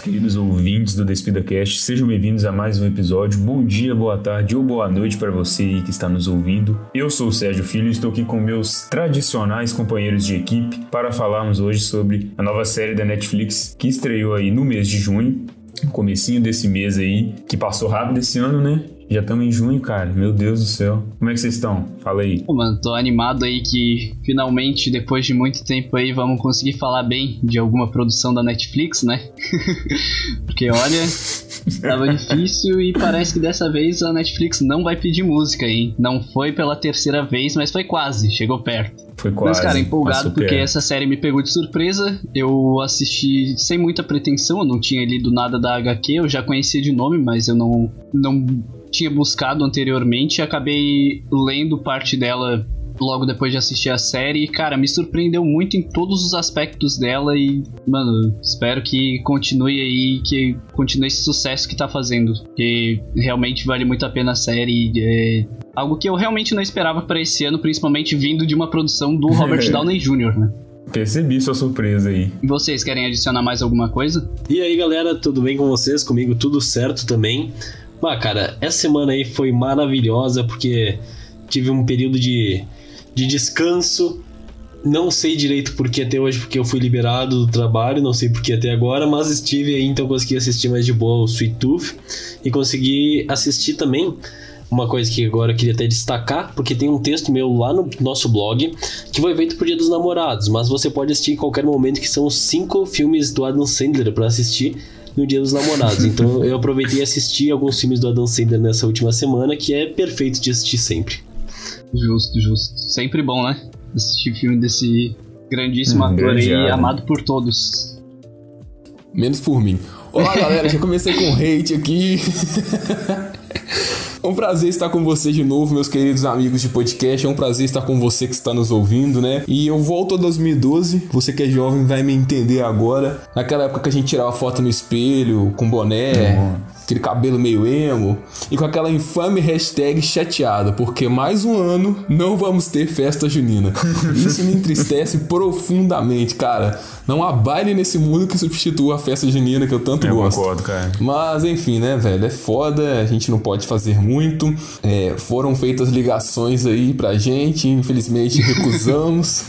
queridos ouvintes do Despida Cast. Sejam bem-vindos a mais um episódio. Bom dia, boa tarde ou boa noite para você que está nos ouvindo. Eu sou o Sérgio Filho e estou aqui com meus tradicionais companheiros de equipe para falarmos hoje sobre a nova série da Netflix que estreou aí no mês de junho, comecinho desse mês aí, que passou rápido esse ano, né? Já estamos em junho, cara. Meu Deus do céu. Como é que vocês estão? Fala aí. Pô, mano, tô animado aí que finalmente, depois de muito tempo aí, vamos conseguir falar bem de alguma produção da Netflix, né? Porque olha, tava difícil e parece que dessa vez a Netflix não vai pedir música, hein? Não foi pela terceira vez, mas foi quase, chegou perto. Foi quase. Mas, cara, empolgado porque essa série me pegou de surpresa. Eu assisti sem muita pretensão, eu não tinha lido nada da HQ, eu já conhecia de nome, mas eu não, não tinha buscado anteriormente e acabei lendo parte dela logo depois de assistir a série. E, cara, me surpreendeu muito em todos os aspectos dela. E, mano, espero que continue aí, que continue esse sucesso que tá fazendo. Porque realmente vale muito a pena a série. É algo que eu realmente não esperava para esse ano, principalmente vindo de uma produção do Robert Downey Jr., né? Percebi sua surpresa aí. E vocês querem adicionar mais alguma coisa? E aí, galera, tudo bem com vocês? Comigo tudo certo também. Ah, cara, essa semana aí foi maravilhosa porque tive um período de, de descanso. Não sei direito por que até hoje, porque eu fui liberado do trabalho, não sei por que até agora, mas estive aí, então consegui assistir mais de boa o Sweet Tooth e consegui assistir também uma coisa que agora eu queria até destacar, porque tem um texto meu lá no nosso blog que foi feito pro Dia dos Namorados, mas você pode assistir em qualquer momento, que são cinco filmes do Adam Sandler para assistir no Dia dos Namorados. Então eu aproveitei e assisti alguns filmes do Adam Sandler nessa última semana, que é perfeito de assistir sempre. Justo, justo. Sempre bom, né? Assistir filme desse grandíssimo hum, ator aí, amado por todos. Menos por mim. Olá, galera, já comecei com hate aqui. É um prazer estar com você de novo, meus queridos amigos de podcast. É um prazer estar com você que está nos ouvindo, né? E eu volto a 2012. Você que é jovem vai me entender agora. Naquela época que a gente tirava foto no espelho, com boné. Aquele cabelo meio emo, e com aquela infame hashtag chateado, porque mais um ano não vamos ter festa junina. Isso me entristece profundamente, cara. Não há baile nesse mundo que substitua a festa junina que eu tanto eu gosto. Concordo, cara. Mas enfim, né, velho? É foda, a gente não pode fazer muito. É, foram feitas ligações aí pra gente, infelizmente recusamos.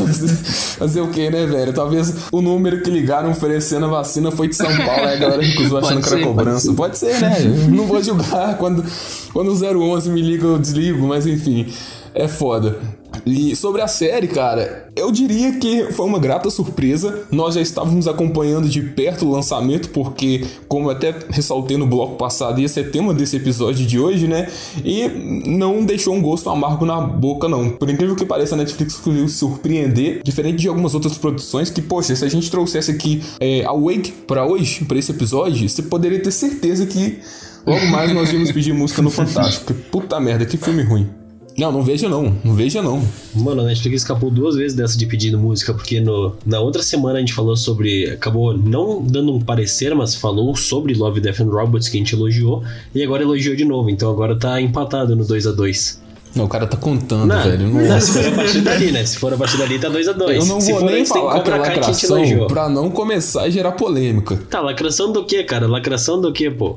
Mas fazer o que, né, velho? Talvez o número que ligaram oferecendo a vacina foi de São Paulo, aí a galera recusou achando que era cobrança. Pode ser, né? não vou julgar. Quando, quando o 011 me liga, eu desligo, mas enfim, é foda. E sobre a série, cara, eu diria que foi uma grata surpresa. Nós já estávamos acompanhando de perto o lançamento, porque, como até ressaltei no bloco passado, esse é tema desse episódio de hoje, né? E não deixou um gosto amargo na boca, não. Por incrível que pareça, a Netflix conseguiu surpreender, diferente de algumas outras produções, que, poxa, se a gente trouxesse aqui é, a Wake pra hoje, pra esse episódio, você poderia ter certeza que logo mais nós íamos pedir música no Fantástico. Puta merda, que filme ruim. Não, não veja não. Não veja não. Mano, a Netflix escapou duas vezes dessa de pedindo música, porque no, na outra semana a gente falou sobre. Acabou não dando um parecer, mas falou sobre Love, Death and Robots, que a gente elogiou, e agora elogiou de novo. Então agora tá empatado no 2 a 2 não, o cara tá contando, não, velho. Não... não... se for a partir dali, né? Se for a partir dali, tá 2x2. Dois Eu não se vou nem falar que é lacração pra não começar a gerar polêmica. Tá, lacração do que, cara? Lacração do que, pô?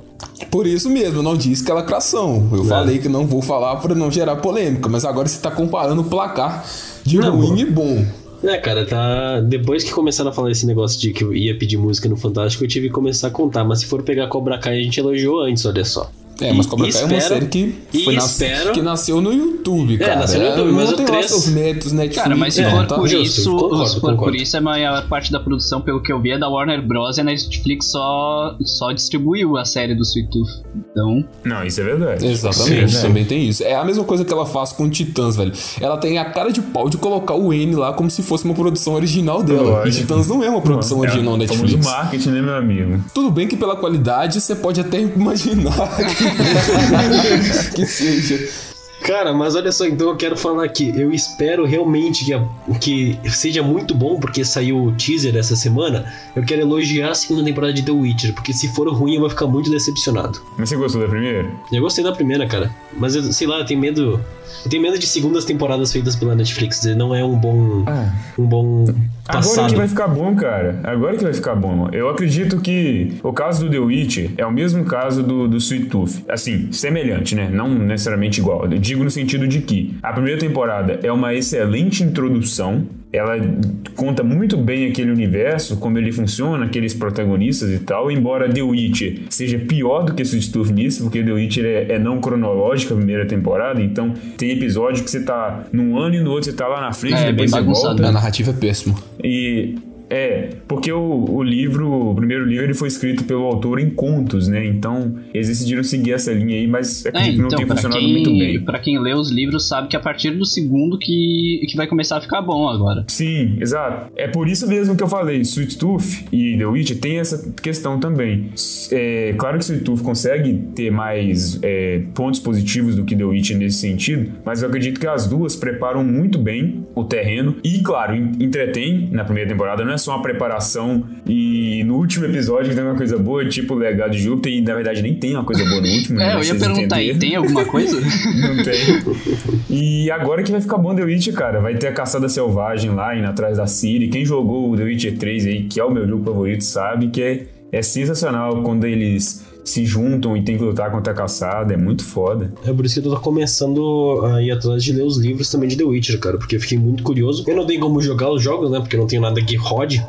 Por isso mesmo, eu não disse que é lacração. Eu falei que não vou falar pra não gerar polêmica, mas agora você tá comparando o placar de não, ruim pô. e bom. É, cara, tá. Depois que começaram a falar esse negócio de que eu ia pedir música no Fantástico, eu tive que começar a contar. Mas se for pegar Cobra Kai, a gente elogiou antes, olha só. É, mas Cobra Kai é uma série que, foi nas... que nasceu no YouTube, cara. É, nasceu no YouTube, mas não tem 3... lá seus méritos Netflix. Cara, mas se for por isso, concordo, se for por isso, a maior parte da produção, pelo que eu vi, é da Warner Bros. e a Netflix só, só distribuiu a série do Sweet Tooth. Então... Não, isso é verdade. Exatamente, Sim, também tem isso. É a mesma coisa que ela faz com Titãs, velho. Ela tem a cara de pau de colocar o N lá como se fosse uma produção original dela. Lógico. E Titãs não é uma produção não, original é, Netflix. Estamos marketing, né, meu amigo? Tudo bem que pela qualidade você pode até imaginar que... que seja. Cara, mas olha só, então eu quero falar aqui. Eu espero realmente que, a, que seja muito bom, porque saiu o teaser essa semana. Eu quero elogiar a segunda temporada de The Witcher, porque se for ruim eu vou ficar muito decepcionado. Mas você gostou da primeira? Eu gostei da primeira, cara. Mas eu, sei lá, eu tenho medo. Eu tenho medo de segundas temporadas feitas pela Netflix. Não é um bom. Ah. Um bom. Agora Passado. que vai ficar bom, cara. Agora que vai ficar bom. Eu acredito que o caso do The Witch é o mesmo caso do, do Sweet Tooth. Assim, semelhante, né? Não necessariamente igual. Eu digo no sentido de que a primeira temporada é uma excelente introdução. Ela conta muito bem aquele universo, como ele funciona, aqueles protagonistas e tal. Embora The Witch seja pior do que Sweet nisso, porque The Witch é, é não cronológica a primeira temporada. Então tem episódio que você tá num ano e no outro você tá lá na frente, É, depois bem você volta. A narrativa é péssima. E é, porque o, o livro, o primeiro livro, ele foi escrito pelo autor em contos, né? Então, eles decidiram seguir essa linha aí, mas É, acredito que não então, tem funcionado muito quem, bem. pra quem lê os livros sabe que a partir do segundo que, que vai começar a ficar bom agora. Sim, exato. É por isso mesmo que eu falei, Sweet Tooth e The Witch tem essa questão também. É, claro que Sweet Tooth consegue ter mais é, pontos positivos do que The Witch nesse sentido, mas eu acredito que as duas preparam muito bem o terreno e, claro, en- entretém na primeira temporada, não é só uma preparação e no último episódio tem uma coisa boa, tipo o Legado de Júpiter, e na verdade nem tem uma coisa boa no último, né? É, eu ia perguntar aí, tem alguma coisa? Não tem. E agora que vai ficar bom The Witch, cara. Vai ter a Caçada Selvagem lá, indo atrás da Siri. Quem jogou o The Witcher 3 aí, que é o meu jogo favorito, sabe que é, é sensacional quando eles se juntam e tem que lutar contra a caçada. É muito foda. É por isso que eu tô começando a ir atrás de ler os livros também de The Witcher, cara, porque eu fiquei muito curioso. Eu não tenho como jogar os jogos, né? Porque não tenho nada que rode.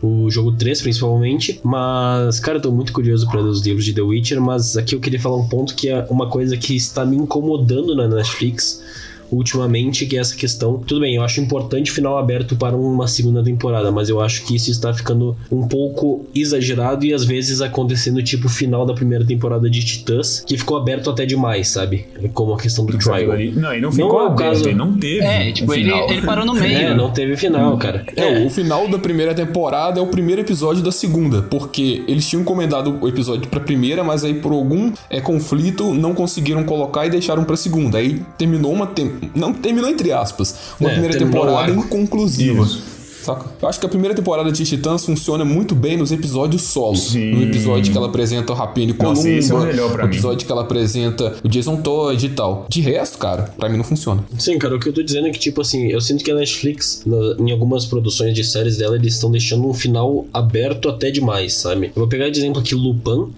O jogo 3, principalmente. Mas, cara, eu tô muito curioso para ler os livros de The Witcher. Mas aqui eu queria falar um ponto que é uma coisa que está me incomodando na Netflix ultimamente, que é essa questão. Tudo bem, eu acho importante o final aberto para uma segunda temporada, mas eu acho que isso está ficando um pouco exagerado e às vezes acontecendo tipo o final da primeira temporada de Titãs, que ficou aberto até demais, sabe? Como a questão do trial. Não, e não Não ficou é o aberto, caso- ele não teve. É, um tipo, ele, final. ele parou no meio. É, não teve final, cara. É, o final da primeira temporada é o primeiro episódio da segunda, porque eles tinham encomendado o episódio pra primeira, mas aí por algum é, conflito não conseguiram colocar e deixaram pra segunda. Aí terminou uma tem... não terminou entre aspas, uma É, primeira temporada inconclusiva. Isso. Saca? Eu acho que a primeira temporada de Titãs funciona muito bem nos episódios solo. Sim. No episódio que ela apresenta o Rapine Columba, Nossa, esse é o melhor pra no mim. episódio que ela apresenta o Jason Todd e tal. De resto, cara, pra mim não funciona. Sim, cara, o que eu tô dizendo é que, tipo assim, eu sinto que a Netflix, na- em algumas produções de séries dela, eles estão deixando um final aberto até demais, sabe? Eu vou pegar de exemplo aqui Lupin,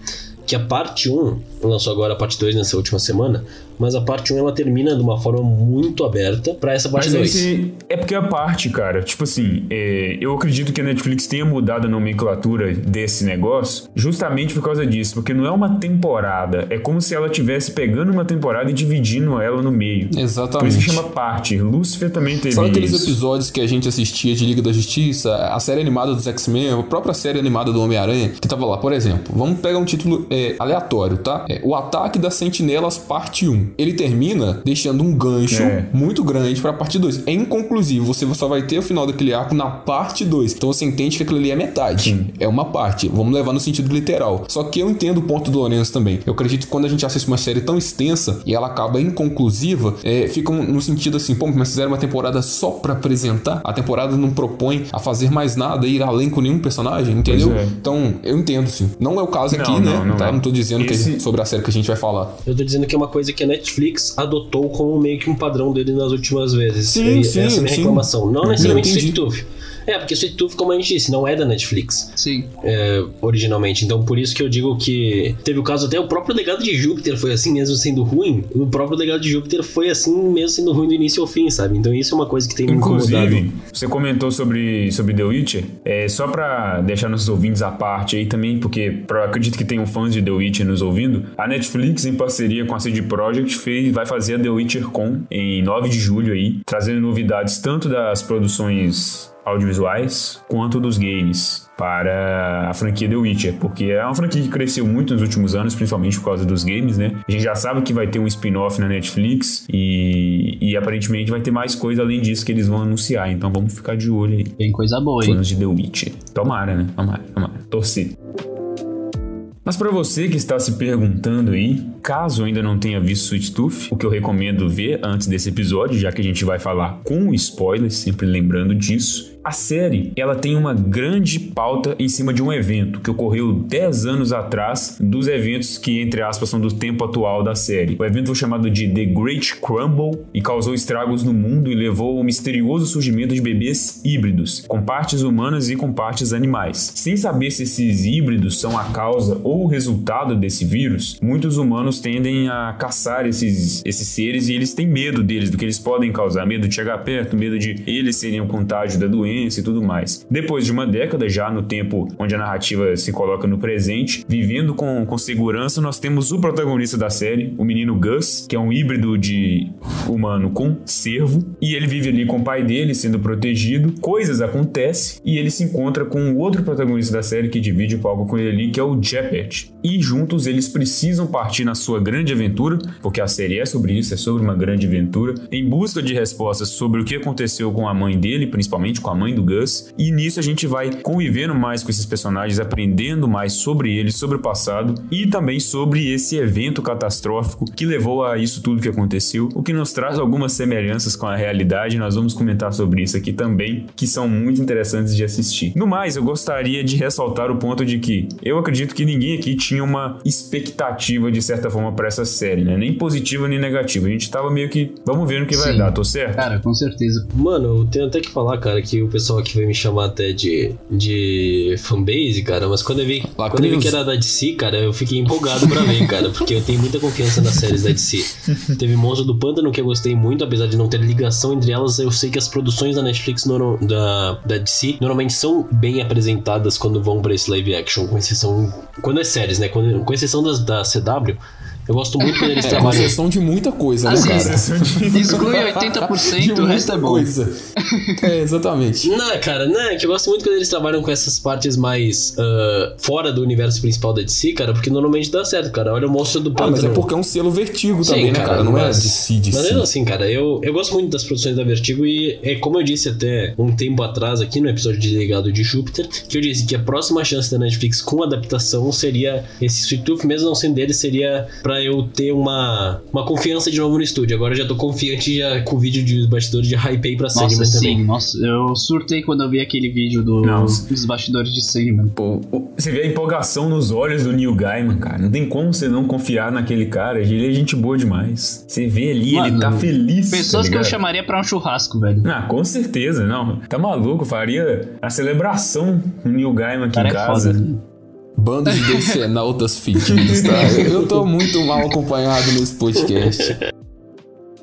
que a parte 1, lançou agora a parte 2 nessa última semana, mas a parte 1 ela termina de uma forma muito aberta pra essa parte Mas 2. esse é porque a parte, cara, tipo assim, é, eu acredito que a Netflix tenha mudado a nomenclatura desse negócio justamente por causa disso, porque não é uma temporada, é como se ela estivesse pegando uma temporada e dividindo ela no meio. Por Exatamente. isso que chama parte. Lucifer também teve Sabe aqueles isso. episódios que a gente assistia de Liga da Justiça, a série animada dos X-Men, a própria série animada do Homem-Aranha, que tava lá, por exemplo, vamos pegar um título é, aleatório, tá? É, o Ataque das Sentinelas, parte 1. Ele termina deixando um gancho É. muito grande pra parte 2. É inconclusivo, você só vai ter o final daquele arco na parte 2. Então você entende que aquilo ali é metade. Sim. É uma parte. Vamos levar no sentido literal. Só que eu entendo o ponto do Lourenço também. Eu acredito que quando a gente assiste uma série tão extensa e ela acaba inconclusiva, é, fica um- no sentido assim, pô, mas fizeram uma temporada só pra apresentar? A temporada não propõe a fazer mais nada, ir além com nenhum personagem, entendeu? É. Então, eu entendo sim. Não é o caso Não, aqui, não, né? não tá? é. Não tô dizendo que a Esse- gente- sobre a série que a gente vai falar. Eu tô dizendo que é uma coisa que a Netflix adotou como meio que um padrão dele nas últimas vezes. Sim, E sim, essa é a minha sim. reclamação. Não necessariamente entendi. Sweet Tooth. É, porque Sweet Tooth, como a gente disse, não é da Netflix. Sim. é, originalmente. Então, por isso que eu digo que teve o caso até o próprio legado de Júpiter foi assim mesmo sendo ruim. O próprio legado de Júpiter foi assim mesmo sendo ruim do início ao fim, sabe? Então, isso é uma coisa que tem me incomodado. Inclusive, você comentou sobre, sobre The Witcher. É, só pra deixar nossos ouvintes à parte aí também, porque pra- eu acredito que tenham fãs de The Witcher nos ouvindo. A Netflix, em parceria com a CD Projekt, fez, vai fazer a The Witcher Con em 9 de julho aí, trazendo novidades tanto das produções audiovisuais quanto dos games para a franquia The Witcher, porque é uma franquia que cresceu muito nos últimos anos, principalmente por causa dos games, né? A gente já sabe que vai ter um spin-off na Netflix e, e aparentemente vai ter mais coisa além disso que eles vão anunciar, então vamos ficar de olho aí. Tem coisa boa, hein? Fãs de The Witcher. Tomara, né? Tomara, tomara. Torcer. Mas para você que está se perguntando aí, caso ainda não tenha visto Sweet Tooth, o que eu recomendo ver antes desse episódio, já que a gente vai falar com spoilers, sempre lembrando disso, a série, ela tem uma grande pauta em cima de um evento que ocorreu 10 anos atrás dos eventos que, entre aspas, são do tempo atual da série. O evento foi chamado de The Great Crumble e causou estragos no mundo e levou ao misterioso surgimento de bebês híbridos, com partes humanas e com partes animais. Sem saber se esses híbridos são a causa ou o resultado desse vírus, muitos humanos tendem a caçar esses, esses seres e eles têm medo deles, do que eles podem causar. Medo de chegar perto, medo de eles serem o contágio da doença e tudo mais. Depois de uma década, já no tempo onde a narrativa se coloca no presente, vivendo com, com segurança, nós temos o protagonista da série, o menino Gus, que é um híbrido de humano com cervo, e ele vive ali com o pai dele, sendo protegido. Coisas acontecem e ele se encontra com o outro protagonista da série que divide o palco com ele ali, que é o Jeppet. E juntos eles precisam partir na sua grande aventura, porque a série é sobre isso, é sobre uma grande aventura, em busca de respostas sobre o que aconteceu com a mãe dele, principalmente com a mãe mãe do Gus, e nisso a gente vai convivendo mais com esses personagens, aprendendo mais sobre eles, sobre o passado e também sobre esse evento catastrófico que levou a isso tudo que aconteceu, o que nos traz algumas semelhanças com a realidade. Nós vamos comentar sobre isso aqui também, que são muito interessantes de assistir. No mais, eu gostaria de ressaltar o ponto de que eu acredito que ninguém aqui tinha uma expectativa de certa forma para essa série, né? Nem positiva nem negativa. A gente tava meio que, vamos ver no que Sim. vai dar, tô certo? Cara, com certeza. Mano, eu tenho até que falar, cara, que o pessoal aqui vai me chamar até de, de fanbase, cara, mas quando eu vi, quando eu vi que era da DC, cara, eu fiquei empolgado pra ver, cara, porque eu tenho muita confiança nas séries da DC. Teve Monstro do Pântano que eu gostei muito, apesar de não ter ligação entre elas, eu sei que as produções da Netflix no, da, da DC normalmente são bem apresentadas quando vão pra esse live action, com exceção. Quando é séries, né? Quando, com exceção das, da CW eu gosto muito quando eles é, trabalham. Com exceção de muita coisa, né, cara? Exclui 80%, o resto é bom. Coisa. É, exatamente. Não, cara, não, é que eu gosto muito quando eles trabalham com essas partes mais uh, fora do universo principal da DC, cara, porque normalmente dá certo, cara. Olha o monstro do Pântano. Ah, mas é porque é um selo Vertigo Sim, também, né, cara? Não é DC, DC. Mas mesmo assim, cara, eu, eu gosto muito das produções da Vertigo e é como eu disse até um tempo atrás aqui no episódio de Legado de Júpiter, que eu disse que a próxima chance da Netflix com adaptação seria esse Sweet Tooth, mesmo não sendo dele, seria pra para eu ter uma, uma confiança de novo no estúdio. Agora eu já tô confiante já com o vídeo de bastidores de Hypei pra Sandman nossa, também. Sim, nossa, eu surtei quando eu vi aquele vídeo do, dos bastidores de Sandman. Pô, você vê a empolgação nos olhos do Neil Gaiman, cara. Não tem como você não confiar naquele cara. Ele é gente boa demais. Você vê ali, Mano, ele tá feliz. Pessoas tá que eu chamaria pra um churrasco, velho. Ah, com certeza, não. Tá maluco, faria a celebração do Neil Gaiman aqui cara em é casa. É foda, Bando de decenautas fedidos, tá? Eu tô muito mal acompanhado nesse podcast.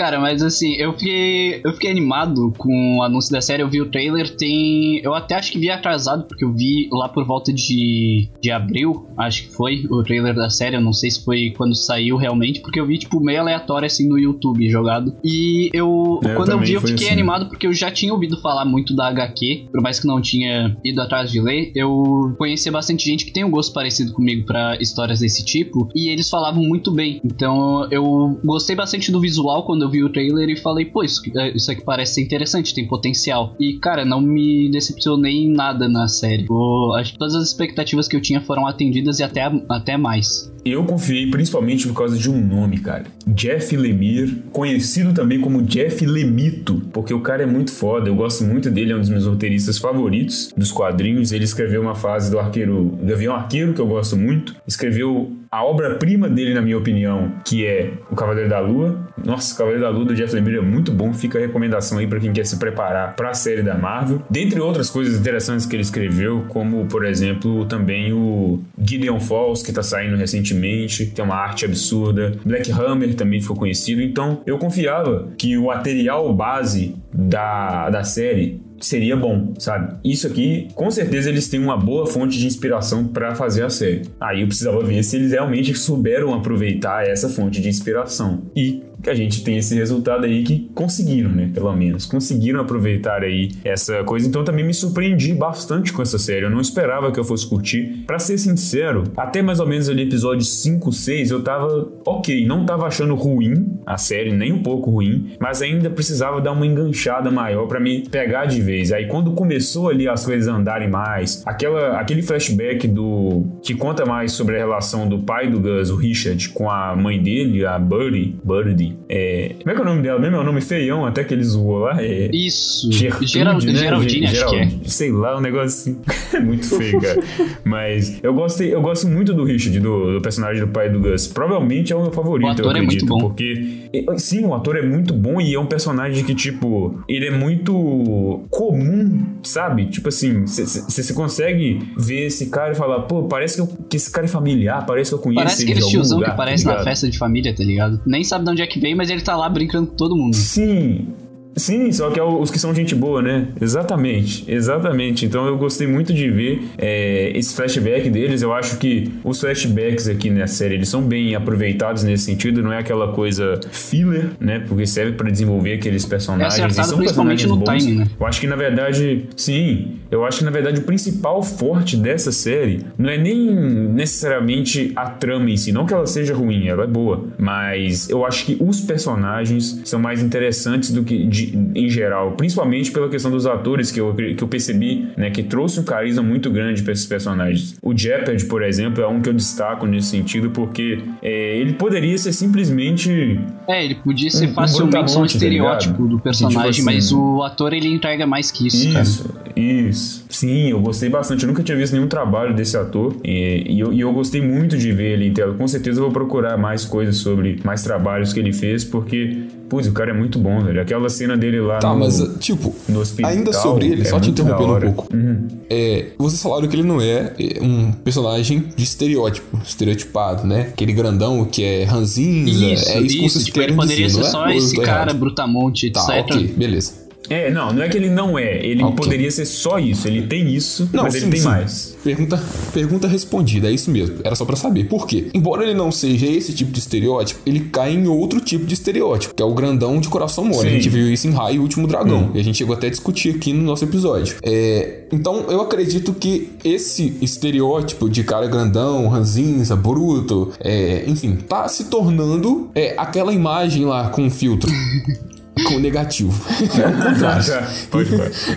Cara, mas assim, eu fiquei, eu fiquei animado com o anúncio da série. Eu vi o trailer, tem. Eu até acho que vi atrasado, porque eu vi lá por volta de, de abril, acho que foi, o trailer da série. Eu não sei se foi quando saiu realmente, porque eu vi, tipo, meio aleatório assim no YouTube jogado. E eu, é, quando eu vi, eu fiquei assim. animado porque eu já tinha ouvido falar muito da HQ, por mais que não tinha ido atrás de ler. Eu conhecia bastante gente que tem um gosto parecido comigo para histórias desse tipo, e eles falavam muito bem. Então eu gostei bastante do visual quando eu vi o trailer e falei, pô, isso, é, isso aqui parece ser interessante, tem potencial. E, cara, não me decepcionei em nada na série. Eu, acho que todas as expectativas que eu tinha foram atendidas e até, até mais. Eu confiei principalmente por causa de um nome, cara. Jeff Lemire, conhecido também como Jeff Lemito, porque o cara é muito foda, eu gosto muito dele, é um dos meus roteiristas favoritos dos quadrinhos. Ele escreveu uma fase do Arqueiro, Gavião Arqueiro, que eu gosto muito. Escreveu a obra-prima dele, na minha opinião, que é O Cavaleiro da Lua. Nossa, o Cavaleiro da Lua do Jeff Lemire é muito bom, fica a recomendação aí para quem quer se preparar para a série da Marvel. Dentre outras coisas interessantes que ele escreveu, como, por exemplo, também o Gideon Falls, que tá saindo recentemente recentemente, tem uma arte absurda. Black Hammer também ficou conhecido, então eu confiava que o material base da, da série seria bom, sabe? Isso aqui, com certeza eles têm uma boa fonte de inspiração para fazer a série. Aí eu precisava ver se eles realmente souberam aproveitar essa fonte de inspiração. E que a gente tem esse resultado aí que conseguiram, né? Pelo menos. Conseguiram aproveitar aí essa coisa. Então também me surpreendi bastante com essa série. Eu não esperava que eu fosse curtir. Para ser sincero, até mais ou menos ali episódio 5, 6, eu tava ok. Não tava achando ruim a série, nem um pouco ruim, mas ainda precisava dar uma enganchada maior para me pegar de vez. Aí quando começou ali as coisas andarem mais, aquela, aquele flashback do que conta mais sobre a relação do pai do Gus, o Richard, com a mãe dele, a Birdie, É, como é que é o nome dela mesmo? É um nome feião até que ele zoou lá. É Isso. Gertrude, Gerald, né? Geraldine, acho que é. Sei lá, um negócio assim. muito feio, cara. Mas eu gostei, eu gosto muito do Richard, do, do, personagem do pai do Gus. Provavelmente é o meu favorito, o ator eu acredito. É muito bom. Porque. Sim, o ator é muito bom e é um personagem que, tipo, ele é muito comum, sabe? Tipo assim, você consegue ver esse cara e falar, pô, parece que, eu, que esse cara é familiar, parece que eu conheço Parece aquele tiozão lugar, que tá aparece tá na festa de família, tá ligado? Nem sabe de onde é que veio, mas ele tá lá brincando com todo mundo. Sim, Sim, só que é os que são gente boa, né? Exatamente, exatamente. Então eu gostei muito de ver é, esse flashback deles. Eu acho que os flashbacks aqui na série eles são bem aproveitados nesse sentido. Não é aquela coisa filler, né? Porque serve para desenvolver aqueles personagens. É acertado principalmente no bons. timing, né? Eu acho que na verdade, sim. Eu acho que na verdade o principal forte dessa série não é nem necessariamente a trama em si. Não que ela seja ruim, ela é boa. Mas eu acho que os personagens são mais interessantes do que de, em geral, principalmente pela questão dos atores que eu, que eu percebi, né, que trouxe um carisma muito grande para esses personagens. O Jeopardy, por exemplo, é um que eu destaco nesse sentido porque é, ele poderia ser simplesmente é, ele podia ser um, facilmente um, um estereótipo tá do personagem, tipo assim, mas o ator ele entrega mais que isso. Isso, cara. isso. Sim, eu gostei bastante. Eu nunca tinha visto nenhum trabalho desse ator e, e, eu, e eu gostei muito de ver ele em tela. Com certeza eu vou procurar mais coisas sobre mais trabalhos que ele fez porque Putz, o cara é muito bom, velho. Aquela cena dele lá tá, no, mas, tipo, no hospital, ainda sobre ele, é só te interrompendo um pouco. Uhum. É, vocês falaram que ele não é, é um personagem de estereótipo, estereotipado, né? Aquele grandão que é ranzinza. Isso, é isso, que vocês tipo, querem ele poderia dizer, ser só é? esse cara errado? brutamonte, etc. Tá, ok, beleza. É, não, não é que ele não é. Ele okay. poderia ser só isso. Ele tem isso, não, mas sim, ele tem sim. mais. Pergunta, pergunta respondida, é isso mesmo. Era só para saber. Por quê? Embora ele não seja esse tipo de estereótipo, ele cai em outro tipo de estereótipo, que é o grandão de coração mole. Sim. A gente viu isso em Raio, o Último Dragão. Hum. E a gente chegou até a discutir aqui no nosso episódio. É, então, eu acredito que esse estereótipo de cara grandão, ranzinza, bruto, é, enfim, tá se tornando é, aquela imagem lá com filtro. com negativo. É o contrário.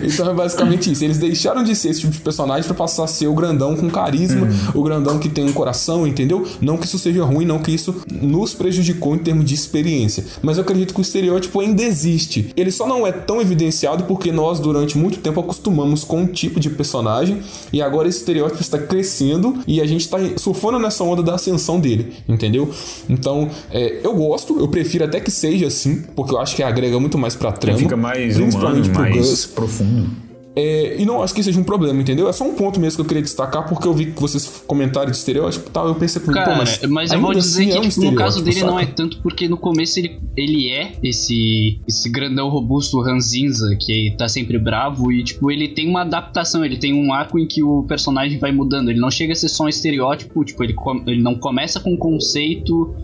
então é basicamente isso. Eles deixaram de ser esse tipo de personagem para passar a ser o grandão com carisma, uhum. o grandão que tem um coração, entendeu? Não que isso seja ruim, não que isso nos prejudicou em termos de experiência. Mas eu acredito que o estereótipo ainda existe. Ele só não é tão evidenciado porque nós, durante muito tempo, acostumamos com um tipo de personagem e agora esse estereótipo está crescendo e a gente está surfando nessa onda da ascensão dele, entendeu? Então, é, eu gosto, eu prefiro até que seja assim, porque eu acho que agrega agrega muito mais pra trama. fica mais principalmente humano, mais Gus. profundo. É, e não acho que seja um problema, entendeu? É só um ponto mesmo que eu queria destacar, porque eu vi que vocês comentaram de estereótipo e tal. Eu pensei, pô, mas. Mas eu vou dizer assim, que, é um tipo, no caso dele saca? não é tanto, porque no começo ele, ele é esse, esse grandão robusto ranzinza, que tá sempre bravo, e, tipo, ele tem uma adaptação, ele tem um arco em que o personagem vai mudando. Ele não chega a ser só um estereótipo, tipo, ele, ele não começa com um conceito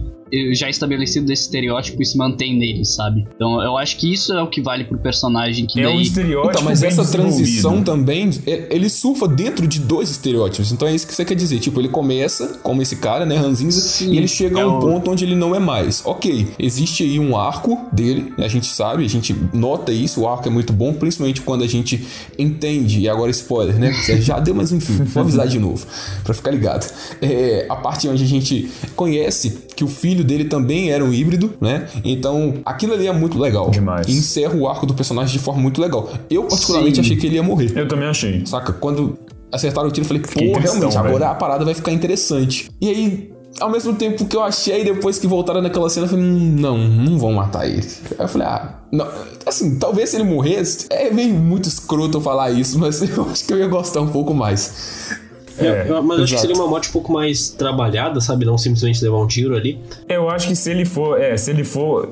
já estabelecido desse estereótipo e se mantém nele, sabe? Então eu acho que isso é o que vale pro personagem que é daí... um estereótipo então, mas essa transição também, ele surfa dentro de dois estereótipos. Então é isso que você quer dizer. Tipo, ele começa como esse cara, né, Ranzinza, Sim, e ele chega é a um o... ponto onde ele não é mais. Ok, existe aí um arco dele, a gente sabe, a gente nota isso, o arco é muito bom, principalmente quando a gente entende, e agora spoiler, né? Você já deu, mas enfim, vou avisar de novo, pra ficar ligado. É, a parte onde a gente conhece que o filho dele também era um híbrido, né? Então, aquilo ali é muito legal. Demais. encerra o arco do personagem de forma muito legal. Eu, particularmente, Sim. achei que ele ia morrer. Eu também achei. Saca? Quando acertaram o tiro, eu falei, pô, realmente, agora velho. a parada vai ficar interessante. E aí, ao mesmo tempo que eu achei, depois que voltaram naquela cena, eu falei, hum, não, não vão matar ele. Aí eu falei, ah, não, assim, talvez se ele morresse, é meio muito escroto eu falar isso, mas eu acho que eu ia gostar um pouco mais. É, eu, mas eu acho que seria uma morte um pouco mais trabalhada, sabe? Não simplesmente levar um tiro ali. Eu acho que se ele for, é, se ele for,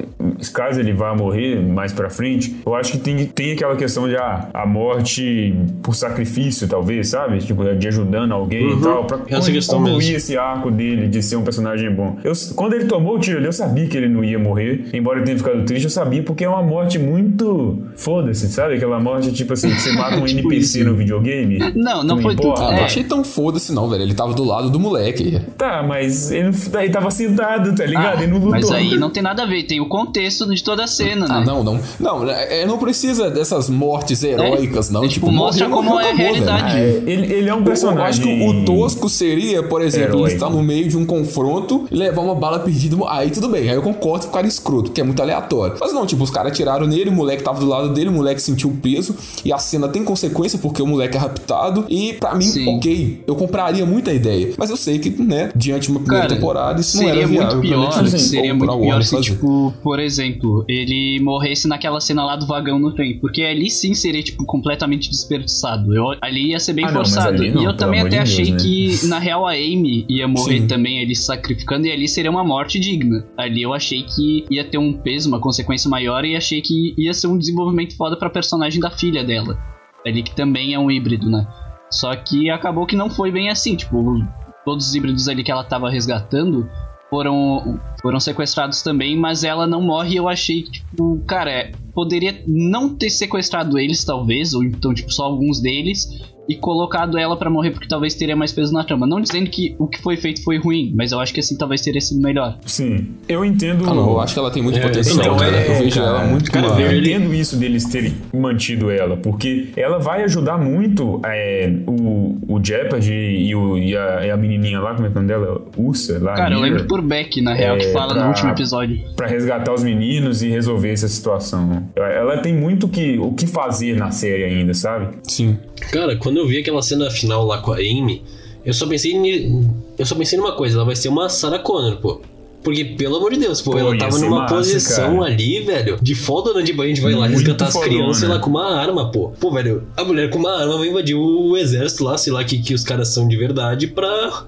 caso ele vá morrer mais pra frente, eu acho que tem, tem aquela questão de ah, a morte por sacrifício, talvez, sabe? Tipo, de ajudando alguém uhum. e tal, pra questão concluir esse arco dele de ser um personagem bom. Eu, quando ele tomou o tiro ali, eu sabia que ele não ia morrer, embora ele tenha ficado triste, eu sabia porque é uma morte muito foda-se, sabe? Aquela morte tipo assim, que você mata um tipo NPC isso. no videogame. Não, não, foi tudo. Ah, é. Não achei tão foda-se não, velho. Ele tava do lado do moleque. Tá, mas ele, ele tava sentado, tá ligado? Ah, ele não lutou. Mas aí não tem nada a ver, tem o contexto de toda a cena, ah, né? Não, não. Não, é, é, não precisa dessas mortes heróicas, é? não. É, tipo, tipo mostra como é a realidade. É, ele, ele é um personagem. Eu acho que o tosco seria, por exemplo, Heróico. ele estar no meio de um confronto e levar uma bala perdida. Aí tudo bem, aí eu concordo com o cara escroto, que é muito aleatório. Mas não, tipo, os caras tiraram nele, o moleque tava do lado dele, o moleque sentiu o peso e a cena tem consequência porque o moleque é raptado. E para mim, Sim. ok, eu compraria muita ideia. Mas eu sei que, né, diante de uma primeira cara, temporada, isso não era viável muito pior, pra Netflix Seria muito pior se, tipo, por exemplo, ele morresse naquela cena lá do vagão no trem. Porque ali sim seria, tipo, completamente desperdiçado. Eu, ali ia ser bem ah, forçado. Não, e eu também até achei Deus, né? que, na real, a Amy ia morrer sim. também ele se sacrificando e ali seria uma morte digna. Ali eu achei que ia ter um peso, uma consequência maior e achei que ia ser um desenvolvimento foda pra personagem da filha dela. Ali que também é um híbrido, né? Só que acabou que não foi bem assim, tipo, todos os híbridos ali que ela tava resgatando foram, foram sequestrados também, mas ela não morre. Eu achei que, tipo, cara, poderia não ter sequestrado eles, talvez, ou então, tipo, só alguns deles, e colocado ela para morrer porque talvez teria mais peso na trama. Não dizendo que o que foi feito foi ruim, mas eu acho que assim talvez teria sido melhor. Sim, eu entendo. Ah, não, eu acho que ela tem muito é, potencial. Então, cara. É, eu vejo cara, ela muito cara, Eu entendo isso deles terem mantido ela, porque ela vai ajudar muito é, o, o Jeopardy e, o, e, a, e a menininha lá, como é o nome dela? Ursa lá. Cara, eu lembro por Beck, na real, que é, fala pra, no último episódio. Para resgatar os meninos e resolver essa situação. Ela tem muito que, o que fazer na série ainda, sabe? Sim. Cara, quando eu vi aquela cena final lá com a Amy, eu só pensei em, eu só pensei numa coisa, ela vai ser uma Sarah Connor, pô. Porque, pelo amor de Deus, pô, pô ela tava numa massa, posição cara. ali, velho, de foda de banho, a gente vai lá Muito resgatar as crianças lá com uma arma, pô. Pô, velho, a mulher com uma arma vai invadir o exército lá, sei lá, que, que os caras são de verdade pra,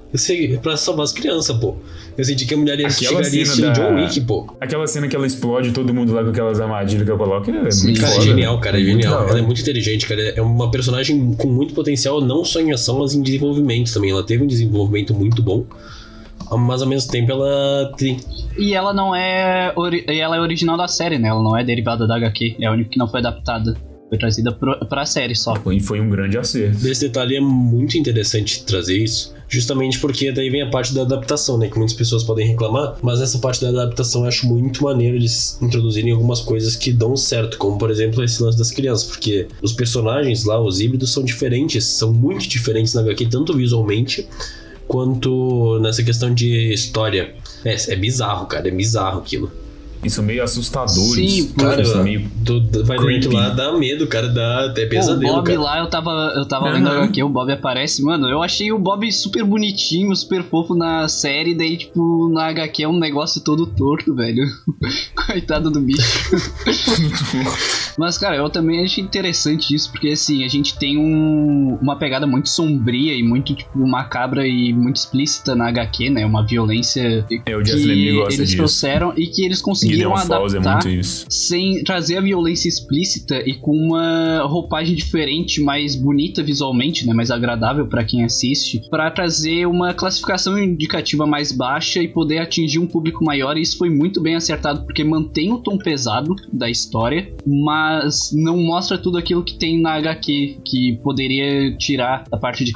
pra salvar as crianças, pô. Eu senti que a mulher ia Aquela chegaria estilo da... John Wick, pô. Aquela cena que ela explode todo mundo lá com aquelas armadilhas que eu coloco, é Sim, muito cara, foda. é genial, cara, é genial. Ela é muito inteligente, cara. É uma personagem com muito potencial, não só em ação, mas em desenvolvimento também. Ela teve um desenvolvimento muito bom mas ao mesmo tempo ela tem. E ela não é. ela é original da série, né? Ela não é derivada da HQ. É a única que não foi adaptada. Foi trazida pro, pra série só. E foi um grande acerto. Esse detalhe é muito interessante trazer isso. Justamente porque daí vem a parte da adaptação, né? Que muitas pessoas podem reclamar, mas essa parte da adaptação eu acho muito maneiro eles introduzirem algumas coisas que dão certo, como por exemplo esse lance das crianças, porque os personagens lá, os híbridos, são diferentes, são muito diferentes na HQ, tanto visualmente quanto nessa questão de história. É, é bizarro, cara, é bizarro aquilo. Isso meio assustadores. Sim, cara, isso meio do, do, vai dentro lá, dá medo, cara, dá até pesadelo, o Bob cara. lá, eu tava, eu tava uhum. lendo aqui, o Bob aparece, mano, eu achei o Bob super bonitinho, super fofo na série, daí, tipo, na HQ é um negócio todo torto, velho. Coitado do bicho. Mas, cara, eu também achei interessante isso, porque, assim, a gente tem um, uma pegada muito sombria e muito, tipo, macabra e muito explícita na HQ, né? Uma violência é, o que eles disso. trouxeram e que eles conseguiram conseguiram é adaptar é sem trazer a violência explícita e com uma roupagem diferente, mais bonita visualmente, né, mais agradável para quem assiste, para trazer uma classificação indicativa mais baixa e poder atingir um público maior. E isso foi muito bem acertado porque mantém o tom pesado da história, mas não mostra tudo aquilo que tem na HQ que poderia tirar a parte de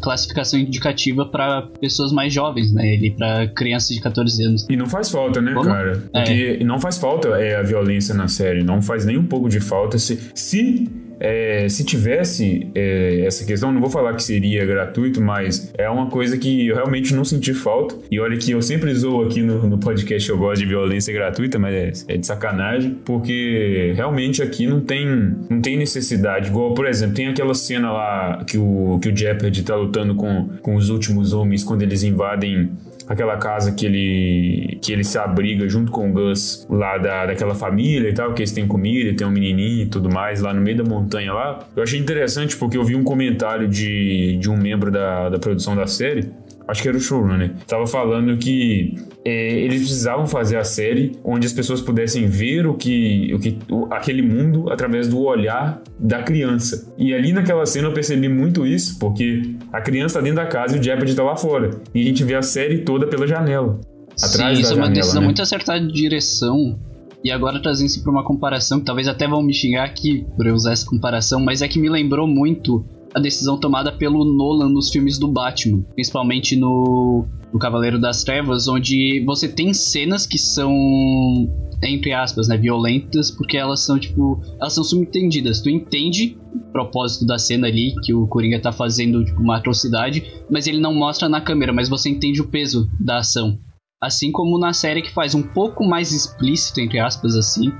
classificação indicativa para pessoas mais jovens, né, ele para crianças de 14 anos. E não faz falta, né, Como? cara? Porque é não faz falta é, a violência na série, não faz nem um pouco de falta. Se, se é, se tivesse é, essa questão, não vou falar que seria gratuito, mas é uma coisa que eu realmente não senti falta. E olha que eu sempre zoo aqui no, no podcast, eu gosto de violência gratuita, mas é, é, de sacanagem, porque realmente aqui não tem, não tem necessidade. Igual, por exemplo, tem aquela cena lá que o, que o Jeopardy tá lutando com, com os últimos homens quando eles invadem aquela casa que ele que ele se abriga junto com o Gus lá da, daquela família e tal, que eles têm comida, tem um menininho e tudo mais lá no meio da montanha lá. Eu achei interessante porque eu vi um comentário de, de um membro da, da produção da série acho que era o showrunner, estava falando que é, eles precisavam fazer a série onde as pessoas pudessem ver o que, o que o, aquele mundo através do olhar da criança. E ali naquela cena eu percebi muito isso, porque a criança tá dentro da casa e o Jeopardy tá lá fora. E a gente vê a série toda pela janela. Atrás Sim, isso é uma janela, decisão né? muito acertada de direção. E agora trazendo isso pra uma comparação, que talvez até vão me xingar aqui por eu usar essa comparação, mas é que me lembrou muito a decisão tomada pelo Nolan nos filmes do Batman, principalmente no, no Cavaleiro das Trevas, onde você tem cenas que são entre aspas, né, violentas, porque elas são tipo, elas são subentendidas. Tu entende o propósito da cena ali que o Coringa tá fazendo tipo, uma atrocidade, mas ele não mostra na câmera, mas você entende o peso da ação. Assim como na série que faz um pouco mais explícito, entre aspas, assim,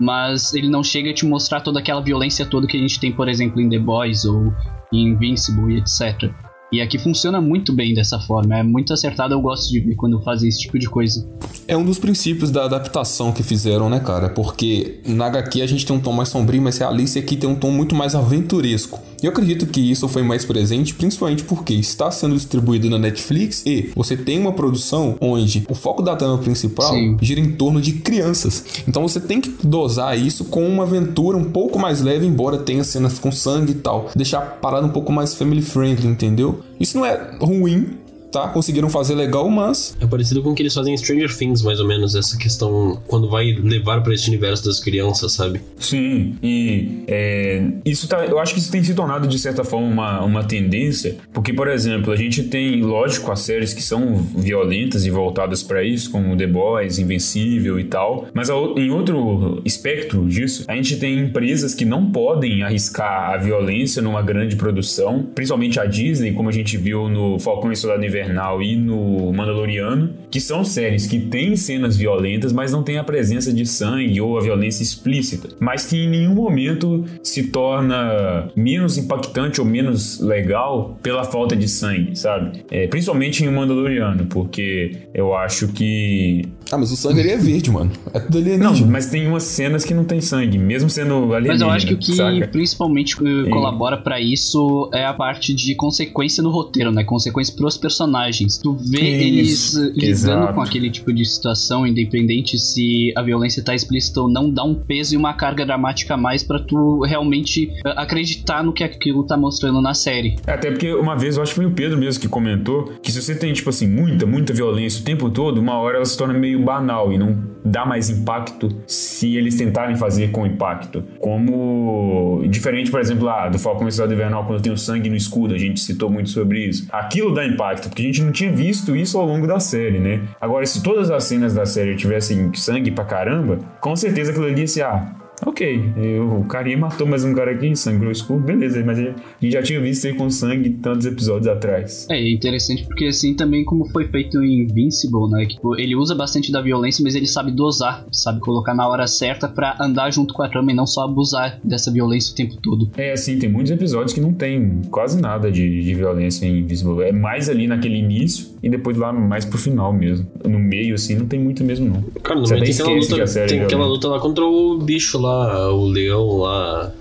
mas ele não chega a te mostrar toda aquela violência toda que a gente tem, por exemplo, em The Boys ou em Invincible e etc. E aqui funciona muito bem dessa forma, é muito acertado, eu gosto de ver quando fazem esse tipo de coisa. É um dos princípios da adaptação que fizeram, né, cara? Porque na HQ a gente tem um tom mais sombrio, mais realista, aqui tem um tom muito mais aventuresco. E eu acredito que isso foi mais presente, principalmente porque está sendo distribuído na Netflix e você tem uma produção onde o foco da trama principal Sim. gira em torno de crianças. Então você tem que dosar isso com uma aventura um pouco mais leve, embora tenha cenas com sangue e tal. Deixar a parada um pouco mais family friendly, entendeu? Isso não é ruim, tá? Conseguiram fazer legal, mas É parecido com o que eles fazem em Stranger Things, mais ou menos, essa questão quando vai levar pra esse universo das crianças, sabe? Sim, e é, isso tá, eu acho que isso tem se tornado de certa forma uma, uma tendência, porque, por exemplo, a gente tem, lógico, as séries que são violentas e voltadas para isso, como The Boys, Invencível e tal, mas em outro espectro disso, a gente tem empresas que não podem arriscar a violência numa grande produção, principalmente a Disney, como a gente viu no Falcão e Soldado Invernal e no Mandaloriano, que são séries que têm cenas violentas, mas não tem a presença de sangue ou a violência explícita, mas que em nenhum momento se torna menos impactante ou menos legal pela falta de sangue, sabe? É, principalmente em Mandaloriano, porque eu acho que ah, mas o sangue ali é verde, mano. É tudo não, alienígena. mas tem umas cenas que não tem sangue, mesmo sendo alienígena, Mas eu acho que o que saca? principalmente colabora pra isso é a parte de consequência no roteiro, né? Consequência pros personagens. Tu vê Isso, eles lidando exato. com aquele tipo de situação, independente se a violência tá explícita ou não, dá um peso e uma carga dramática a mais pra tu realmente eh, acreditar no que aquilo tá mostrando na série. É, Até porque uma vez, eu acho que foi o Pedro mesmo que comentou, que se você tem, tipo assim, muita, muita violência o tempo todo, uma hora ela se torna meio banal e não dá mais impacto se eles tentarem fazer com impacto. Como, diferente, por exemplo, lá do Falcão e Soldado Invernal, quando tem o sangue no escudo, a gente citou muito sobre isso. Aquilo dá impacto, porque a gente não tinha visto isso ao longo da série, né? Agora, se todas as cenas da série tivessem sangue pra caramba, com certeza aquilo ali ia ser, ah, Ok, eu, o carinha matou mais um cara aqui, sangrou o escudo, beleza, mas a gente já tinha visto ele com sangue tantos episódios atrás. É, é interessante porque assim também como foi feito em Invincible, né? Que tipo, ele usa bastante da violência, mas ele sabe dosar, sabe colocar na hora certa pra andar junto com a trama e não só abusar dessa violência o tempo todo. É assim, tem muitos episódios que não tem quase nada de, de violência em Invisible. É mais ali naquele início e depois lá mais pro final mesmo. No meio, assim, não tem muito mesmo, não. Cara, Você normalmente tem aquela luta, série tem é aquela luta lá contra o bicho lá, o leão lá.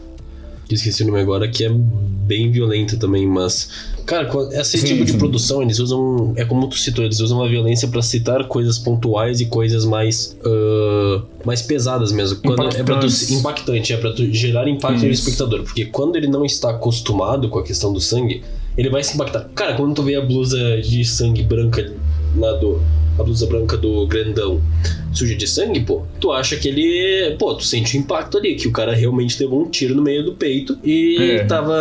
que Esqueci o nome agora, que é bem violenta também, mas. Cara, com esse Sim, tipo de sim. produção, eles usam. É como tu citou, eles usam a violência pra citar coisas pontuais e coisas mais. ah, mais pesadas mesmo. Quando é pra tu, impactante, é pra tu gerar impacto no espectador. Porque quando ele não está acostumado com a questão do sangue, ele vai se impactar. Cara, quando tu vê a blusa de sangue branca lá do. A blusa branca do grandão suja de sangue, pô, tu acha que ele. Pô, tu sente o impacto ali, que o cara realmente levou um tiro no meio do peito e É. tava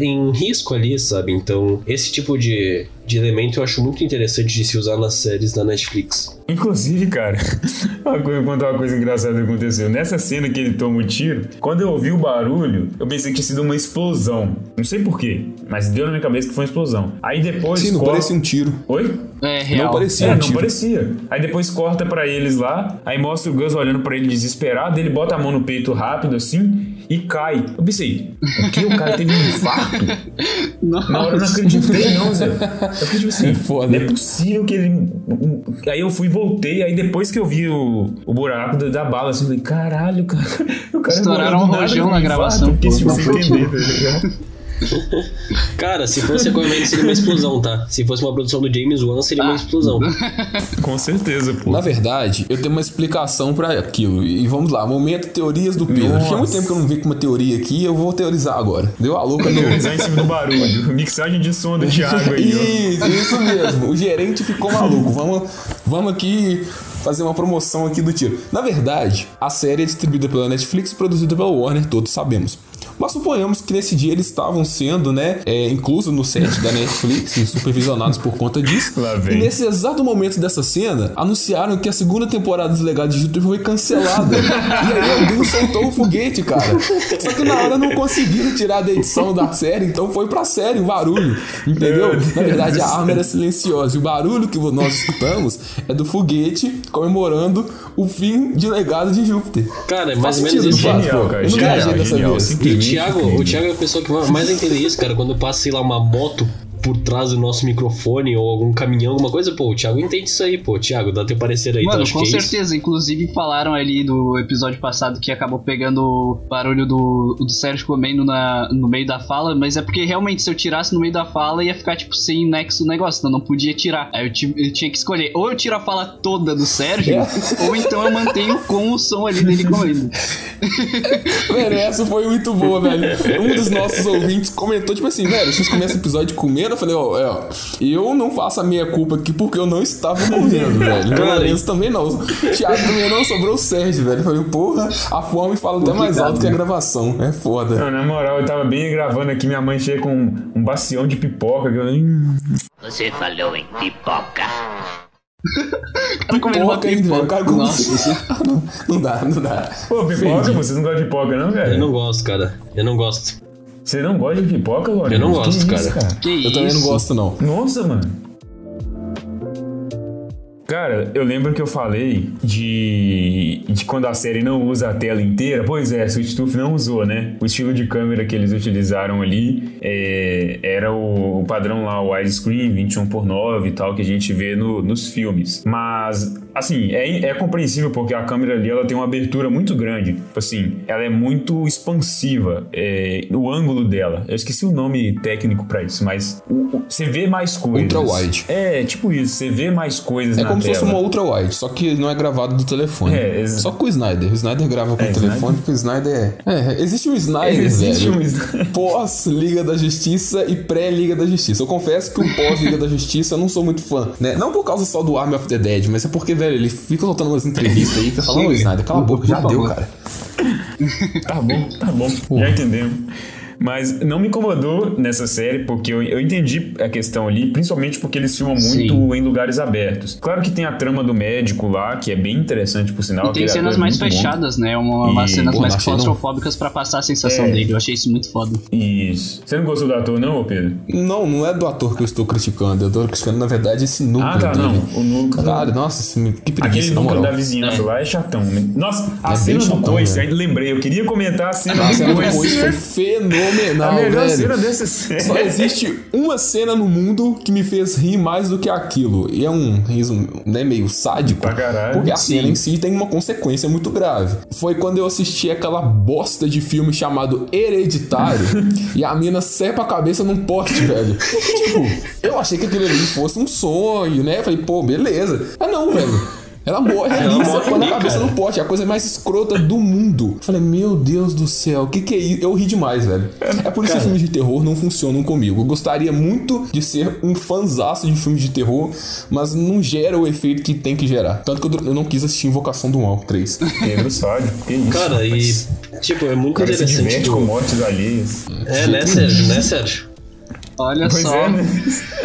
em risco ali, sabe? Então, esse tipo de, de elemento eu acho muito interessante de se usar nas séries da Netflix. Inclusive, cara, uma coisa, vou contar uma coisa engraçada que aconteceu. Nessa cena que ele toma o tiro, quando eu ouvi o barulho, eu pensei que tinha sido uma explosão. Não sei porquê, mas deu na minha cabeça que foi uma explosão. Aí depois. Sim, não corta- parecia um tiro. Oi? É real. Não parecia É, um não tiro. parecia. Aí depois corta pra eles lá, aí mostra o Gus olhando pra ele desesperado, ele bota a mão no peito rápido assim e cai. Eu pensei, o que? O cara teve um infarto? Nossa. Na hora eu não acreditei, não, Zé. Eu fiquei tipo assim, É foda. não é possível que ele. Aí eu fui e voltei, aí depois que eu vi o, o buraco da, da bala, assim, eu falei, caralho, cara. O cara Estouraram um rojão na infarto. gravação, Eu fiquei pô. tipo, sem entender, tá ligado? Cara, se fosse Aquaman seria uma explosão, tá? Se fosse uma produção do James Wan, seria uma Ah. explosão. Com certeza, pô. Na verdade, eu tenho uma explicação pra aquilo. E vamos lá, momento teorias do Pedro. Nossa. Tinha muito tempo que eu não vi com uma teoria aqui, eu vou teorizar agora. Deu a louca no. Teorizar em cima do barulho. Mixagem de som do Thiago aí, ó. Isso, isso mesmo. O gerente ficou maluco. Vamos, vamos aqui fazer uma promoção aqui do tiro. Na verdade, a série é distribuída pela Netflix e produzida pela Warner, todos sabemos. Mas suponhamos que nesse dia eles estavam sendo, né, é, inclusos no set da Netflix e supervisionados por conta disso. Lá vem. E nesse exato momento dessa cena, anunciaram que a segunda temporada dos Legados de Júpiter foi cancelada. e aí alguém soltou o foguete, cara. Só que na hora não conseguiram tirar da edição da série, então foi pra série o barulho. Entendeu? Na verdade, a arma era silenciosa. E o barulho que nós escutamos é do foguete comemorando o fim de Legado de Júpiter. Cara, é mais ou menos sentido, isso. Genial, pô. cara. Eu não Genial, viajei dessa genial. vez. E o Thiago, o Thiago é a pessoa que mais entende isso, cara. Quando passa, sei lá, uma moto por trás do nosso microfone ou algum caminhão, alguma coisa, pô, o Thiago entende isso aí, pô. Thiago, dá teu parecer aí, tu Mano, acha com que é isso? certeza. Inclusive falaram ali do episódio passado que acabou pegando o barulho do, do Sérgio comendo na, no meio da fala, mas é porque realmente se eu tirasse no meio da fala ia ficar tipo sem nexo o negócio, então não podia tirar. Aí eu, eu tinha que escolher, ou eu tiro a fala toda do Sérgio, ou então eu mantenho com o som ali dele comendo. Velho, essa foi muito boa, velho. Um dos nossos ouvintes comentou, tipo assim, velho, vocês começam o episódio comendo? Eu falei, ó, é, ó, eu não faço a minha culpa aqui porque eu não estava comendo, velho. O Lourenço também não. O Thiago também não, sobrou o Sérgio, velho. Eu falei, porra, a fome fala até mais alto que a gravação. É foda. Não, na moral, eu tava bem gravando aqui, minha mãe chega com um, bacião de pipoca. Que eu, hum, Você falou em pipoca. Cara comendo Pipoca ainda, velho. O cara come- Nossa, não, não dá, não dá. Pô, pipoca, vocês não gostam de pipoca, não, velho? Eu não gosto, cara. Eu não gosto. Você não gosta de pipoca, Lourenço? Eu não Que gosto, isso, cara. que isso? Eu também não gosto, não. Nossa, mano. Cara, eu lembro que eu falei de, de quando a série não usa a tela inteira. Pois é, Sweet Tooth não usou, né? O estilo de câmera que eles utilizaram ali é, era o, o padrão lá, o widescreen, 21 por 9 e tal, que a gente vê no- nos filmes. Mas, assim, é, é compreensível porque a câmera ali ela tem uma abertura muito grande. Tipo assim, ela é muito expansiva, é, o ângulo dela. Eu esqueci o nome técnico pra isso, mas você vê mais coisas. Ultra wide. É, tipo isso, você vê mais coisas É na como se fosse uma ultra wide, só que não é gravado do telefone. É, ex- Só com o Snyder. O Snyder grava com É, o telefone, porque o Snyder é. É, existe um Snyder, Existe velho. um Snyder. Pós-Liga da Justiça e pré-Liga da Justiça. Eu confesso que o pós-Liga da Justiça eu não sou muito fã, né? Não por causa só do Army of the Dead, mas é porque, velho, ele fica soltando umas entrevistas aí que falando, ô Snyder, cala a boca, já deu, cara. Tá bom, tá bom. Já entendemos. Mas não me incomodou nessa série, porque eu, eu entendi a questão ali, principalmente porque eles filmam muito Sim. em lugares abertos. Claro que tem a trama do médico lá, que é bem interessante, por sinal. E tem aquele cenas é mais muito bom. fechadas, né? Uma, umas E, cenas pô, mais achei não. claustrofóbicas pra passar a sensação É. dele. Eu achei isso muito foda. Isso. Você não gostou do ator, não, ô Pedro? Não, não é do ator que eu estou criticando. Eu estou criticando, na verdade, esse núcleo Ah, tá, dele. não. O núcleo. Cara, nossa, esse- que Aquele preguiça, na núcleo da vizinhança lá é chatão, né? Nossa, a É cena bem do chatão, coice, né? aí lembrei, eu queria comentar a cena A do cena do coice. Foi fenomenal, A melhor velho. cena dessa série. Só existe uma cena no mundo que me fez rir mais do que aquilo. E é um riso né, meio sádico. Pra caralho. Porque a Sim. cena em si tem uma consequência muito grave. Foi quando eu assisti aquela bosta de filme chamado Hereditário e a mina cepa a cabeça num poste, velho. tipo, eu achei que aquilo ali fosse um sonho, né? Falei, pô, beleza. Ah, não, velho. Ela morre ali, Ela morre cepando a cabeça cara. no poste. É a coisa mais escrota do mundo. Falei, meu Deus do céu, o que, que é isso? Eu ri demais, velho. É por isso que filmes de terror não funcionam comigo. Eu gostaria muito de ser um fanzaço de filmes de terror, mas não gera o efeito que tem que gerar. Tanto que eu, eu não quis assistir Invocação do Mal 3. Pedro Sádio, que isso? Cara, e. Tipo, é muito O cara se interessante. diverte do- com mortes alheias. É, né, Sérgio? Né, Sérgio? Olha Pois só. é, né?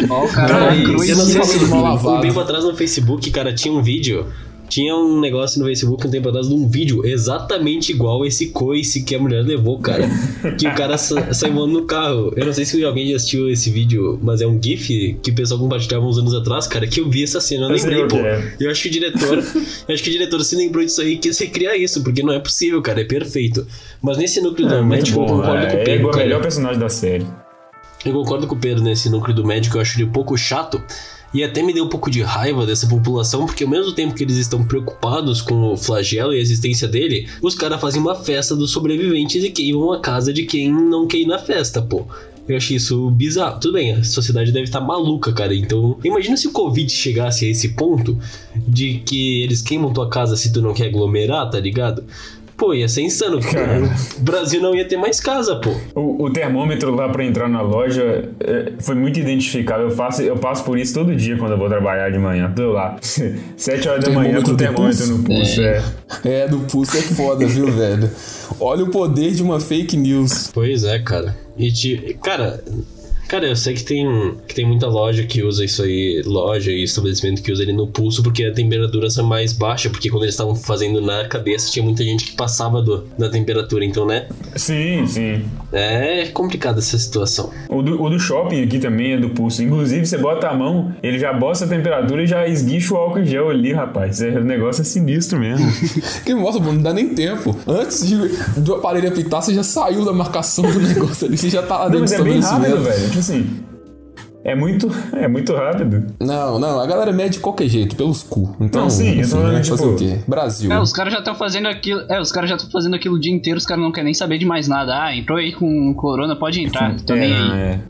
Ó, o cara e em você não sabe se um tempo atrás no Facebook, cara, tinha um vídeo. Tinha um negócio no Facebook um tempo atrás de um vídeo exatamente igual esse coice que a mulher levou, cara. que o cara sa saiu voando no carro. Eu não sei se alguém já assistiu esse vídeo, mas é um GIF que o pessoal compartilhava uns anos atrás, cara, que eu vi essa cena. Eu Eu sei lembrei, qual pô. é. Eu acho que o diretor. eu acho que o diretor se lembrou disso aí e quis recriar isso, porque não é possível, cara. É perfeito. Mas nesse núcleo É do muito médico, eu bom. concordo com o É, é Pedro. igual o melhor personagem da série. Eu concordo com o Pedro nesse núcleo do médico, eu acho ele um pouco chato. E até me deu um pouco de raiva dessa população, porque ao mesmo tempo que eles estão preocupados com o flagelo e a existência dele, os caras fazem uma festa dos sobreviventes e queimam a casa de quem não quer ir na festa, pô. Eu achei isso bizarro. Tudo bem, a sociedade deve estar maluca, cara. Então, imagina se o Covid chegasse a esse ponto de que eles queimam tua casa se tu não quer aglomerar, tá ligado? Pô, ia ser insano. Cara. O Brasil não ia ter mais casa, pô. O, o termômetro lá pra entrar na loja é, foi muito identificável. Eu, faço, eu passo por isso todo dia quando eu vou trabalhar de manhã. Tô lá. Sete horas da manhã com o Termômetro termômetro no pulso. É. É, do pulso é foda, viu, velho? Olha o poder de uma fake news. Pois é, cara. E te, cara, cara, eu sei que tem, que tem muita loja que usa isso aí, loja e estabelecimento que usa ele no pulso porque a temperatura é mais baixa, porque quando eles estavam fazendo na cabeça tinha muita gente que passava do, da temperatura, então, né? Sim, sim. É complicada essa situação. O do, o do shopping aqui também é do pulso. Inclusive, você bota a mão, ele já bota a temperatura e já esguicha o álcool em gel ali, rapaz. É, o negócio é sinistro mesmo. Que mostra, pô, não dá nem tempo. Antes de, do aparelho apitar, você já saiu da marcação do negócio ali, você já tá lá Não, dentro mas do é bem rápido, velho. Tipo assim. É muito, é muito rápido. Não, não, a galera mede de qualquer jeito, pelos cu. Então, Não, sim, falando, né, tipo- fazer o quê? Brasil. É, os caras já estão fazendo aquilo. É, os caras já estão fazendo aquilo o dia inteiro, os caras não querem nem saber de mais nada. Ah, entrou aí com corona, pode entrar. Tô nem aí. é,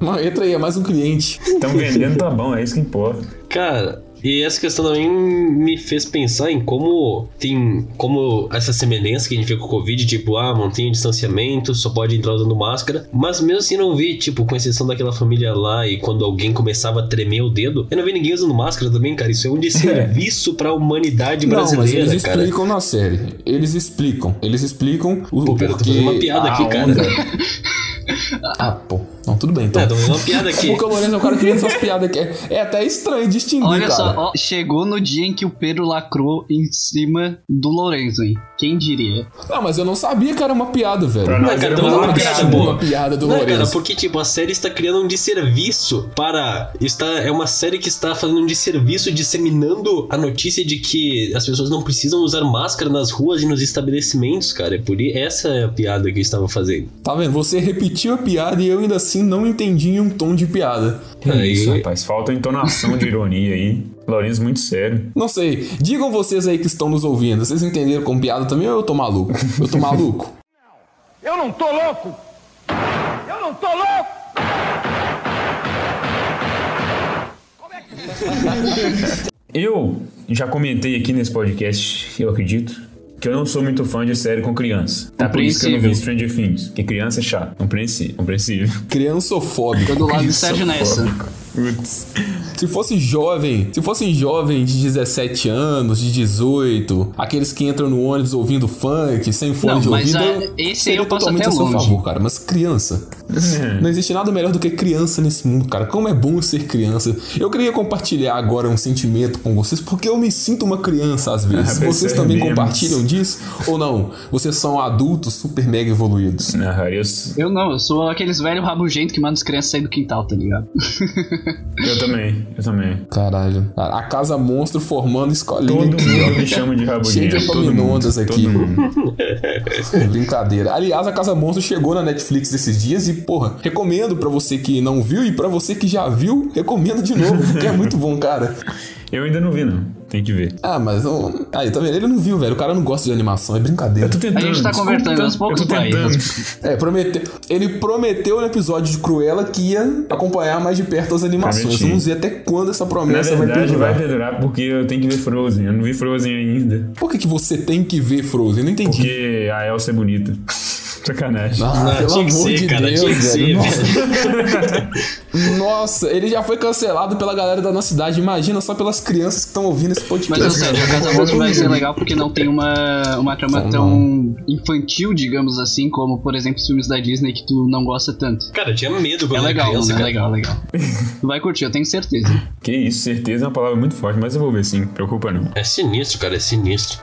Não, entra aí, é mais um cliente. Estão vendendo, tá bom, é isso que importa. Cara, e essa questão também me fez pensar em como tem como essa semelhança que a gente vê com o Covid, tipo, ah, mantém o distanciamento, só pode entrar usando máscara. Mas mesmo assim não vi, tipo, com exceção daquela família lá e quando alguém começava a tremer o dedo, eu não vi ninguém usando máscara também, cara. Isso é um desserviço pra humanidade Não, brasileira, eles cara. explicam na série. Eles explicam. Eles explicam o, Pô, pera, eu tô fazendo uma piada aqui, a cara. onda. Ah, pô. Tudo bem, então. É, uma piada aqui. Porque o Lourenço é um cara que vem essas piadas que é, é até estranho distinguir, Olha cara. só, ó, chegou no dia em que o Pedro lacrou em cima do Lorenzo, hein? Quem diria? Não, mas eu não sabia que era uma piada, velho. Pra Não, nós cara, é uma uma piada piada boa. Uma piada do Não, cara, Lourenço. porque, tipo, a série está criando um desserviço para. Está, é uma série que está fazendo um desserviço disseminando a notícia de que as pessoas não precisam usar máscara nas ruas e nos estabelecimentos, cara. É por essa é a piada que eu estava fazendo. Tá vendo? Você repetiu a piada e eu ainda assim não entendi em um tom de piada. Que Aí- isso, rapaz. Falta entonação de ironia aí. Lourenço muito sério. Não sei. Digam vocês aí que estão nos ouvindo. Vocês entenderam como piada também ou eu tô maluco? Eu tô maluco? Eu não tô louco! Eu não tô louco! Eu já comentei aqui nesse podcast, eu acredito, que eu não sou muito fã de série com criança. Tá por isso que eu não vi Stranger Things. Porque criança é chato. Compreensível. Compreensível. Criançofóbico. Tô do lado do Sérgio nessa. Putz. Se fosse jovem, se fossem jovens de 17 anos, de 18, aqueles que entram no ônibus ouvindo funk, sem fone Não, de mas, ouvido, é, eu esse seria eu passo totalmente até a seu longe. favor, cara. Mas criança. Não existe nada melhor do que criança nesse mundo, cara. Como é bom ser criança. Eu queria compartilhar agora um sentimento com vocês, porque eu me sinto uma criança às vezes. Ah, vocês também percebemos. compartilham disso? Ou não? Vocês são adultos super mega evoluídos. Não, cara, eu, Eu não, eu sou aqueles velhos rabugentos que mandam as crianças sair do quintal, tá ligado? eu também. Eu também. Caralho. A casa monstro formando escolinha Todo aqui, mundo ó. me chama de rabugento. Cheio de todo mundo, aqui. todo mundo. Brincadeira. Aliás, a Casa Monstro chegou na Netflix esses dias e, porra, recomendo pra você que não viu e pra você que já viu, recomendo de novo, porque é muito bom, cara. Eu ainda não vi, não. Tem que ver. Ah, mas. ó, Aí, tá vendo? Ele não viu, velho. O cara não gosta de animação, é brincadeira. Eu tô tentando. A gente tá convertendo aos eu poucos, pai. tentando. É, prometeu. Ele prometeu no episódio de Cruella que ia acompanhar mais de perto as animações. Vamos ver até quando essa Na promessa vai verdade, vai perdurar. perdurar porque eu tenho que ver Frozen. Eu não vi Frozen ainda. Por que, que você tem que ver Frozen? Eu não entendi. Porque a Elsa é bonita. Sacanagem. Ah, pelo tinha que amor ser, de cara, Deus, tinha que velho. ser, Nossa. Nossa, ele já foi cancelado pela galera da nossa cidade. Imagina só pelas crianças que estão ouvindo esse Mas, podcast. ou seja, a Casa Monstro vai ser legal porque não tem uma, uma trama Não, tão infantil, digamos assim, como, por exemplo, os filmes da Disney que tu não gosta tanto. Cara, eu tinha medo quando É legal, criança, mano, é cara. legal, legal. Tu vai curtir, eu tenho certeza. Que isso, certeza é uma palavra muito forte, mas eu vou ver sim, preocupa não. É sinistro, cara, é sinistro.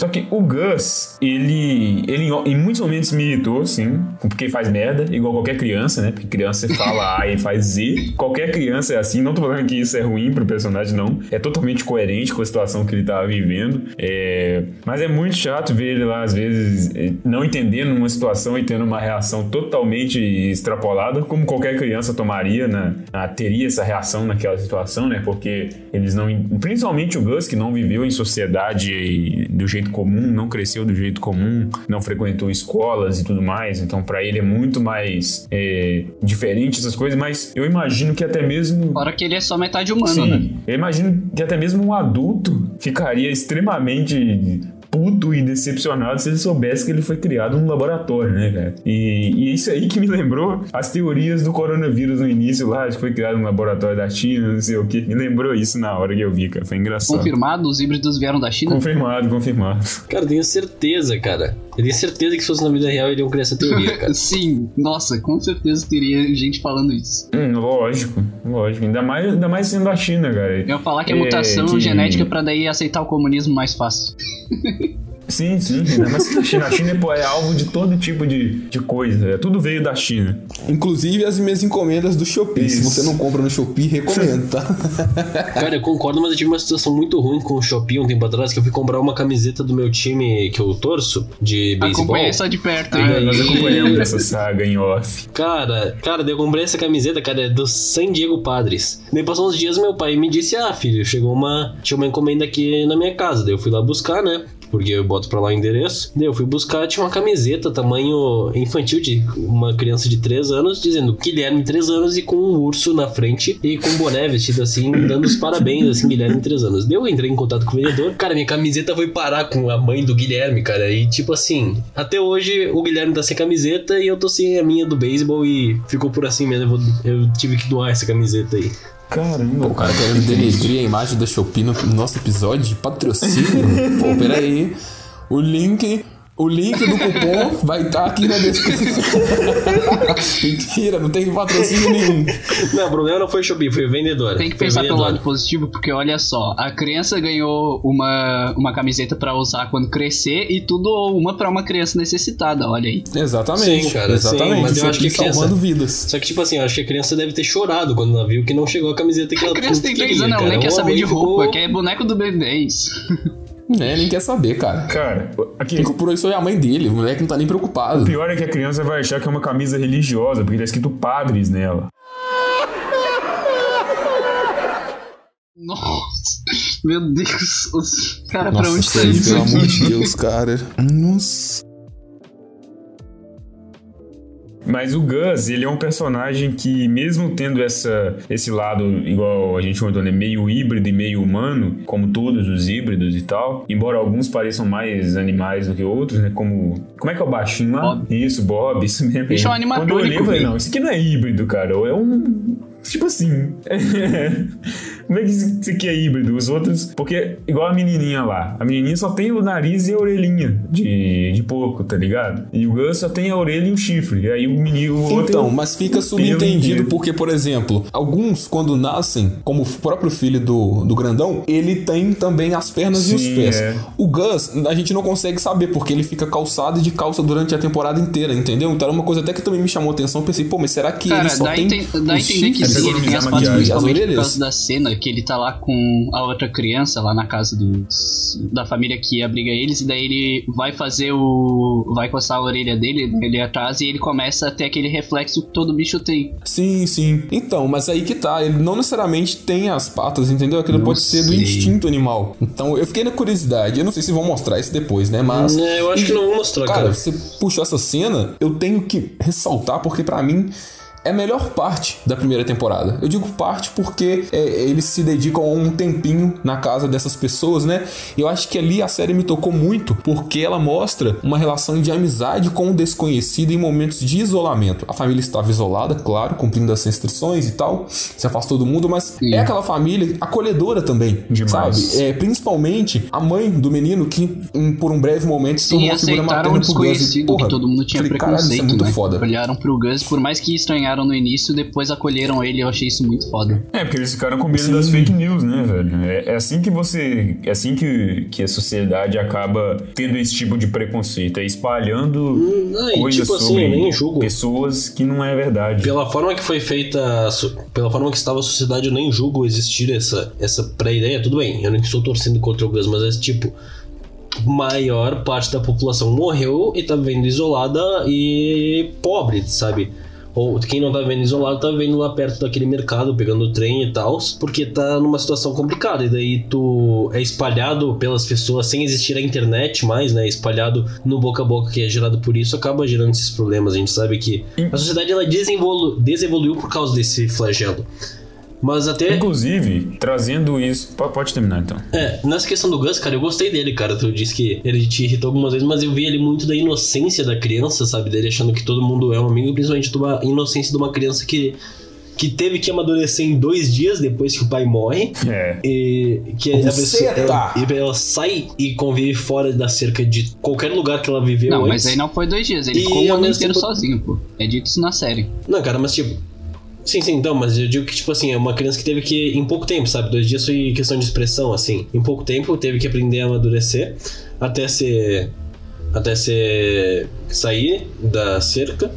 Só que o Gus, ele, ele em muitos momentos me irritou, sim, porque faz merda, igual qualquer criança, né? Porque criança fala A e faz Z. Qualquer criança é assim, não tô falando que isso é ruim pro personagem, não. É totalmente coerente com a situação que ele tava vivendo. É... Mas é muito chato ver ele lá, às vezes, eh, não entendendo uma situação e tendo uma reação totalmente extrapolada, como qualquer criança tomaria, né? Ah, teria essa reação naquela situação, né? Porque eles não. Principalmente o Gus, que não viveu em sociedade do jeito comum, não cresceu do jeito comum, não frequentou escolas e tudo mais. Então, pra ele é muito mais é, diferente essas coisas. Mas eu imagino que até mesmo. Fora que ele é só metade humano, né? Sim, eu imagino que até mesmo um adulto ficaria extremamente puto e decepcionado se ele soubesse que ele foi criado num laboratório, né, cara? E, e isso aí que me lembrou as teorias do coronavírus no início lá, de que foi criado num laboratório da China, não sei o que. Me lembrou isso na hora que eu vi, cara. Foi engraçado. Confirmado, os híbridos vieram da China? Confirmado, confirmado. Cara, eu tenho certeza, cara. Eu tenho certeza que se fosse na vida real, iriam criar essa teoria, cara. Sim, nossa, com certeza teria gente falando isso. Hum, lógico, lógico. Ainda mais, ainda mais sendo da China, cara. Eu ia falar que é É, mutação que- genética pra daí aceitar o comunismo mais fácil. Sim, sim, ainda mais que a China. A China é alvo de todo tipo de, de coisa. É, tudo veio da China. Inclusive as minhas encomendas do Shopee. Se Isso. você não compra no Shopee, recomendo, tá? Cara, eu concordo, mas eu tive uma situação muito ruim com o Shopee um tempo atrás, que eu fui comprar uma camiseta do meu time que eu torço, de beisebol. Acompanhei só de perto? Ah, nós acompanhamos essa saga em off. Cara, cara, daí eu comprei essa camiseta, cara, é do San Diego Padres. Daí passou uns dias, meu pai me disse, ah, filho, chegou uma... Tinha uma encomenda aqui na minha casa. Daí eu fui lá buscar, né? Porque eu boto pra lá o endereço. Daí eu fui buscar, tinha uma camiseta tamanho infantil de uma criança de 3 anos, dizendo Guilherme 3 anos e com um urso na frente e com um boné vestido assim, dando os parabéns, assim, Guilherme 3 anos. Daí eu entrei em contato com o vendedor. Cara, minha camiseta foi parar com a mãe do Guilherme, cara. E tipo assim, até hoje o Guilherme tá sem camiseta e eu tô sem a minha do beisebol e ficou por assim mesmo. Eu, vou- eu tive que doar essa camiseta aí. Caramba, O cara querendo denegrir a imagem da Shopee no nosso episódio de patrocínio. Pô, peraí. O link. O link do cupom vai estar tá aqui na descrição. Mentira, não tem patrocínio nenhum. Não, o problema não foi Shopee, foi vendedora. Tem que foi pensar vendedora. pelo lado positivo, porque olha só, a criança ganhou uma, uma camiseta para usar quando crescer e tudo uma para uma criança necessitada, olha aí. Exatamente, sim, cara, exatamente. Sim, mas eu acho que criança, salvando vidas. Só que tipo assim, eu acho que a criança deve ter chorado quando ela viu que não chegou a camiseta que a ela A criança tem 3 anos, ela nem quer saber de roupa, ficou... quer boneco do B10. Né, nem quer saber, cara. Cara, aqui... quem comprou isso é a mãe dele, o moleque não tá nem preocupado. O pior é que a criança vai achar que é uma camisa religiosa, porque tá escrito padres nela. Nossa, meu Deus. Cara, Nossa, pra onde tá isso? Pelo amor de Deus, cara. Nossa. Mas o Gus, ele é um personagem que, mesmo tendo essa, esse lado, igual a gente comentou, né, meio híbrido e meio humano, como todos os híbridos e tal, embora alguns pareçam mais animais do que outros, né, como... Como é que é o baixinho lá? Bob. Isso, Bob, isso mesmo. Bicho é um Quando eu olhei, eu animatrônico, falei, não, isso aqui não é híbrido, cara, é um... Tipo assim... Como é que isso aqui é híbrido? Os outros... Porque, igual a menininha lá, a menininha só tem o nariz e a orelhinha de, de porco, tá ligado? E o Gus só tem a orelha e o chifre. E aí o menino... O outro Então, mas fica subentendido porque, por exemplo, alguns, quando nascem, como o próprio filho do, do grandão, ele tem também as pernas e os Sim, pés. é. O Gus, a gente não consegue saber, porque ele fica calçado e de calça durante a temporada inteira, entendeu? Então era uma coisa até que também me chamou a atenção. Eu pensei, pô, mas será que Cara, ele só tem. enten- dá a entender que chifres? Sim, pra ele tem as economizar maquiagem. principalmente por As orelhas? causa da cena que ele tá lá com a outra criança lá na casa dos, da família que abriga eles, e daí ele vai fazer o. vai coçar a orelha dele, ele atrás, e ele começa a ter aquele reflexo que todo bicho tem. Sim, sim. Então, mas aí que tá. Ele não necessariamente tem as patas, entendeu? Aquilo Não pode ser do sei. instinto animal. Então, eu fiquei na curiosidade. Eu não sei se vão mostrar isso depois, né? Mas. É, eu acho que não vou mostrar, Cara, cara. você puxou essa cena, eu tenho que ressaltar, porque pra mim é a melhor parte da primeira temporada. Eu digo parte porque é, eles se dedicam um tempinho na casa dessas pessoas, né? E eu acho que ali a série me tocou muito porque ela mostra uma relação de amizade com o desconhecido em momentos de isolamento. A família estava isolada, claro, cumprindo as restrições e tal, se afastou do mundo, mas Sim. é aquela família acolhedora também, Demais. sabe? É, principalmente a mãe do menino que em- por um breve momento se tornou uma figura materna pro Gus. Porra, que todo mundo tinha falei, caralho, preconceito, isso é muito né? foda. Olharam pro Gus, por mais que estranharam no início, depois acolheram ele, eu achei isso muito foda. É, porque eles ficaram com medo das fake news, né, velho? É, é assim que você. É assim que, que a sociedade acaba tendo esse tipo de preconceito. É espalhando Não, e coisas tipo assim, sobre eu nem julgo. pessoas que não é verdade. Pela forma que foi feita, pela forma que estava a sociedade, eu nem julgo existir essa, essa pré-ideia. Tudo bem, eu não estou torcendo contra o Gus, mas é tipo. Maior parte da população morreu e tá vivendo isolada e pobre, sabe? Ou quem não tá vivendo isolado tá vivendo lá perto daquele mercado, pegando o trem e tal, porque tá numa situação complicada. E daí tu é espalhado pelas pessoas sem existir a internet mais, né? Espalhado no boca a boca que é gerado por isso, acaba gerando esses problemas. A gente sabe que a sociedade ela desenvolu desevoluiu por causa desse flagelo. Mas até. Inclusive, trazendo isso. po- Pode terminar então. É, nessa questão do Gus, cara, eu gostei dele, cara. Tu disse que ele te irritou algumas vezes, mas eu vi ele muito da inocência da criança, sabe? Dele achando que todo mundo é um amigo, principalmente de uma inocência de uma criança que, que teve que amadurecer em dois dias depois que o pai morre. É. E que a pessoa, ela, e ela sai e convive fora da cerca de qualquer lugar que ela viveu Não, antes. mas aí não foi dois dias, ele E ficou um ano inteiro tempo- sozinho, pô. É dito isso na série. Não, cara, mas tipo. Sim, sim, então, mas eu digo que, tipo assim, é uma criança que teve que, em pouco tempo, sabe? Dois dias foi questão de expressão, assim. Em pouco tempo teve que aprender a amadurecer até ser. até ser. sair da cerca.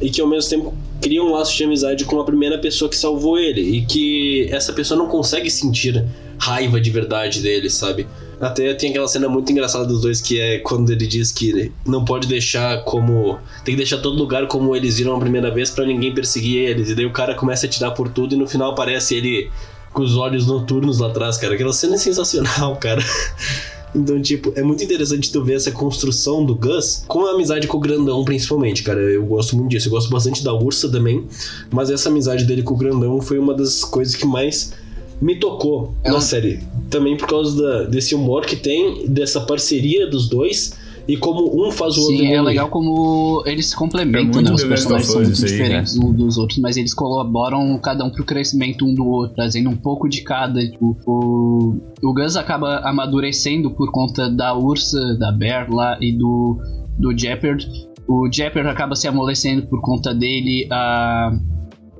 E que ao mesmo tempo cria um laço de amizade com a primeira pessoa que salvou ele. E que essa pessoa não consegue sentir raiva de verdade dele, sabe? Até tem aquela cena muito engraçada dos dois que é quando ele diz que não pode deixar como. Tem que deixar todo lugar como eles viram a primeira vez pra ninguém perseguir eles. E daí o cara começa a tirar por tudo e no final aparece ele com os olhos noturnos lá atrás, cara. Aquela cena é sensacional, cara. Então, tipo, é muito interessante tu ver essa construção do Gus com a amizade com o Grandão, principalmente, cara. Eu gosto muito disso. Eu gosto bastante da Ursa também. Mas essa amizade dele com o Grandão foi uma das coisas que mais me tocou Ela- na série. Também por causa da- desse humor que tem, dessa parceria dos dois. E como um faz o outro Sim, é legal como eles se complementam, É muito né? Os personagens são muito isso aí, diferentes uns dos outros, mas eles colaboram cada um pro crescimento um do outro, trazendo um pouco de cada. Tipo, o, o Gus acaba amadurecendo por conta da Ursa, da Bear lá e do, do Jeopard. O Jeopard acaba se amolecendo por conta dele. A,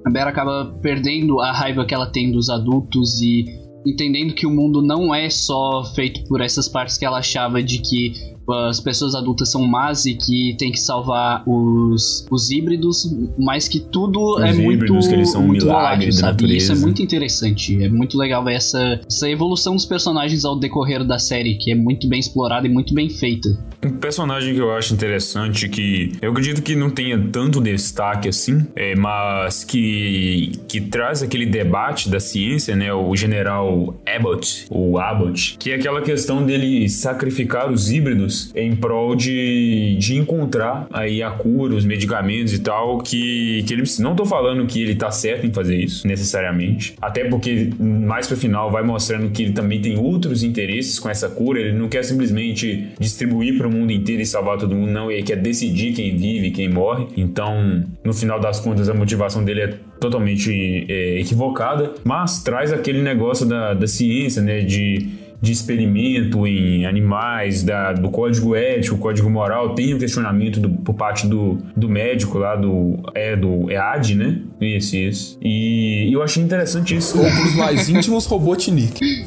a Bear acaba perdendo a raiva que ela tem dos adultos e entendendo que o mundo não é só feito por essas partes que ela achava de que as pessoas adultas são más e que tem que salvar os, os híbridos, mas que tudo Os é muito, híbridos, que eles são um muito milagre volátil, da sabe? E isso é muito interessante. É muito legal ver essa, essa evolução dos personagens ao decorrer da série, que é muito bem explorada e muito bem feita. Um personagem que eu acho interessante, que eu acredito que não tenha tanto destaque assim, é, mas que, que traz aquele debate da ciência, né? O general Abbott, o Abbott, que é aquela questão dele sacrificar os híbridos em prol de, de encontrar aí a cura, os medicamentos e tal, que, que ele precisa. Não tô falando que ele tá certo em fazer isso, necessariamente, até porque mais pro final vai mostrando que ele também tem outros interesses com essa cura, ele não quer simplesmente distribuir para o mundo inteiro e salvar todo mundo, não, ele quer decidir quem vive quem morre. Então, no final das contas, a motivação dele é totalmente é, equivocada, mas traz aquele negócio da, da ciência, né, de de experimento em animais, da, do código ético, código moral, tem um questionamento do, por parte do, do médico lá, do, é, do EAD, né? Isso, isso. E eu achei interessante isso. Ou pros mais íntimos, Robotnik.